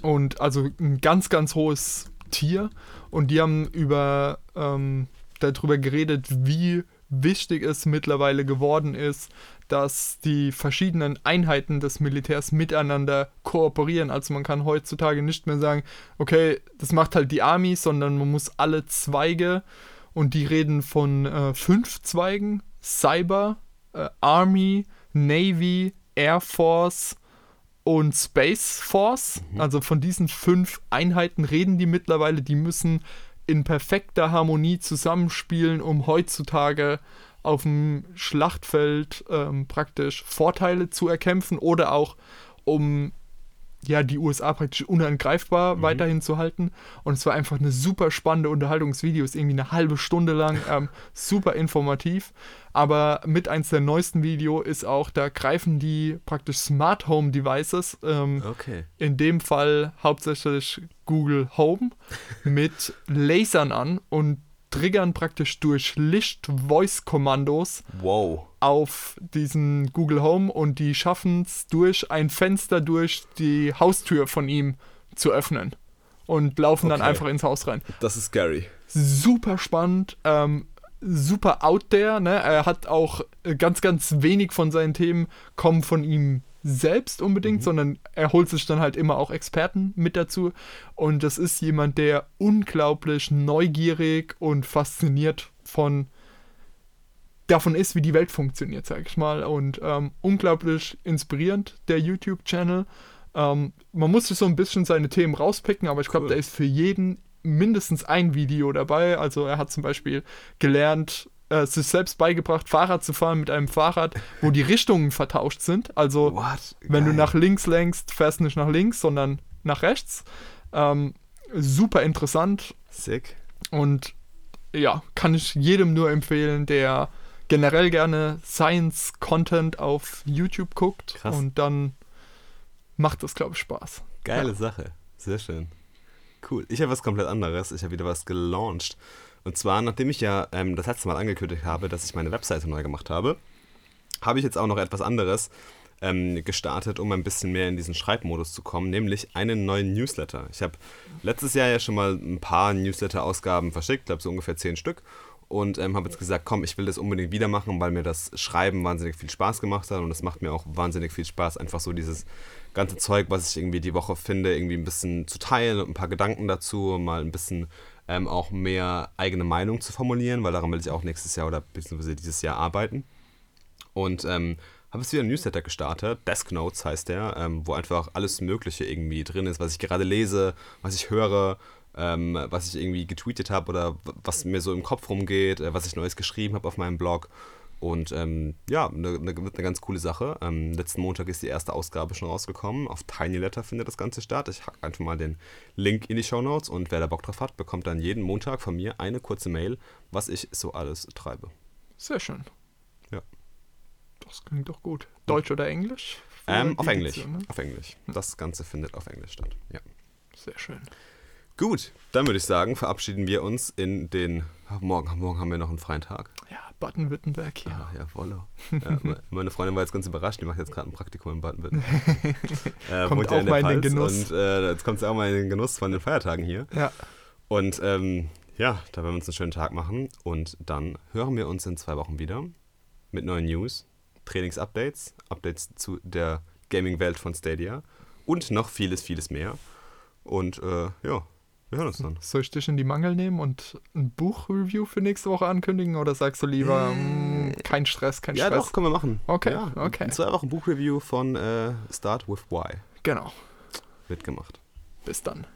und also ein ganz, ganz hohes Tier. Und die haben über ähm, darüber geredet, wie wichtig es mittlerweile geworden ist, dass die verschiedenen Einheiten des Militärs miteinander kooperieren. Also man kann heutzutage nicht mehr sagen, okay, das macht halt die Army, sondern man muss alle Zweige und die reden von äh, fünf Zweigen: Cyber, äh, Army, Navy, Air Force und Space Force. Mhm. Also von diesen fünf Einheiten reden die mittlerweile. Die müssen in perfekter Harmonie zusammenspielen, um heutzutage auf dem Schlachtfeld ähm, praktisch Vorteile zu erkämpfen oder auch um ja, die USA praktisch unangreifbar mhm. weiterhin zu halten. Und es war einfach eine super spannende Unterhaltungsvideo, ist irgendwie eine halbe Stunde lang, ähm, super informativ. Aber mit eins der neuesten Video ist auch, da greifen die praktisch Smart Home Devices, ähm, okay. in dem Fall hauptsächlich Google Home, mit Lasern an und triggern praktisch durch Licht-Voice-Kommandos wow. auf diesen Google Home und die schaffen es durch ein Fenster durch die Haustür von ihm zu öffnen und laufen okay. dann einfach ins Haus rein. Das ist scary. Super spannend, ähm, super out there. Ne? Er hat auch ganz, ganz wenig von seinen Themen kommen von ihm selbst unbedingt, mhm. sondern er holt sich dann halt immer auch Experten mit dazu. Und das ist jemand, der unglaublich neugierig und fasziniert von davon ist, wie die Welt funktioniert, sag ich mal. Und ähm, unglaublich inspirierend, der YouTube-Channel. Ähm, man muss sich so ein bisschen seine Themen rauspicken, aber ich glaube, cool. da ist für jeden mindestens ein Video dabei. Also er hat zum Beispiel gelernt, äh, sich selbst beigebracht, Fahrrad zu fahren mit einem Fahrrad, wo die Richtungen vertauscht sind. Also, wenn du nach links lenkst, fährst du nicht nach links, sondern nach rechts. Ähm, super interessant. Sick. Und ja, kann ich jedem nur empfehlen, der generell gerne Science-Content auf YouTube guckt. Krass. Und dann macht das, glaube ich, Spaß. Geile ja. Sache. Sehr schön. Cool. Ich habe was komplett anderes. Ich habe wieder was gelauncht. Und zwar, nachdem ich ja ähm, das letzte Mal angekündigt habe, dass ich meine Webseite neu gemacht habe, habe ich jetzt auch noch etwas anderes ähm, gestartet, um ein bisschen mehr in diesen Schreibmodus zu kommen, nämlich einen neuen Newsletter. Ich habe letztes Jahr ja schon mal ein paar Newsletter-Ausgaben verschickt, glaube so ungefähr zehn Stück. Und ähm, habe jetzt gesagt, komm, ich will das unbedingt wieder machen, weil mir das Schreiben wahnsinnig viel Spaß gemacht hat. Und es macht mir auch wahnsinnig viel Spaß, einfach so dieses ganze Zeug, was ich irgendwie die Woche finde, irgendwie ein bisschen zu teilen und ein paar Gedanken dazu, mal ein bisschen ähm, auch mehr eigene Meinung zu formulieren, weil daran will ich auch nächstes Jahr oder beziehungsweise dieses Jahr arbeiten. Und ähm, habe jetzt wieder ein Newsletter gestartet, Desk Notes heißt der, ähm, wo einfach alles Mögliche irgendwie drin ist, was ich gerade lese, was ich höre, ähm, was ich irgendwie getweetet habe oder was mir so im Kopf rumgeht, äh, was ich Neues geschrieben habe auf meinem Blog. Und ähm, ja, eine ne, ne ganz coole Sache. Ähm, letzten Montag ist die erste Ausgabe schon rausgekommen. Auf Tiny Letter findet das Ganze statt. Ich hack einfach mal den Link in die Show Notes und wer da Bock drauf hat, bekommt dann jeden Montag von mir eine kurze Mail, was ich so alles treibe. Sehr schön. Ja. Das klingt doch gut. Deutsch oder Englisch? Ähm, auf Englisch. Ne? Auf Englisch. Das Ganze findet auf Englisch statt. Ja. Sehr schön. Gut, dann würde ich sagen, verabschieden wir uns in den. Morgen, morgen haben wir noch einen freien Tag. Ja, Baden-Württemberg hier. Ah, ja, voll. Ja, meine Freundin war jetzt ganz überrascht, die macht jetzt gerade ein Praktikum in Baden-Württemberg. äh, kommt auch ja mal in den Genuss. Und äh, jetzt kommt sie auch mal in den Genuss von den Feiertagen hier. Ja. Und ähm, ja, da werden wir uns einen schönen Tag machen. Und dann hören wir uns in zwei Wochen wieder mit neuen News, Trainings-Updates, Updates zu der Gaming-Welt von Stadia und noch vieles, vieles mehr. Und äh, ja, wir hören uns dann. Soll ich dich in die Mangel nehmen und ein Buchreview für nächste Woche ankündigen oder sagst du lieber, mh, mm, kein Stress, kein ja, Stress? Ja, doch, können wir machen. Okay, ja, okay. In zwei Wochen Buchreview von äh, Start with Why. Genau. Wird gemacht. Bis dann.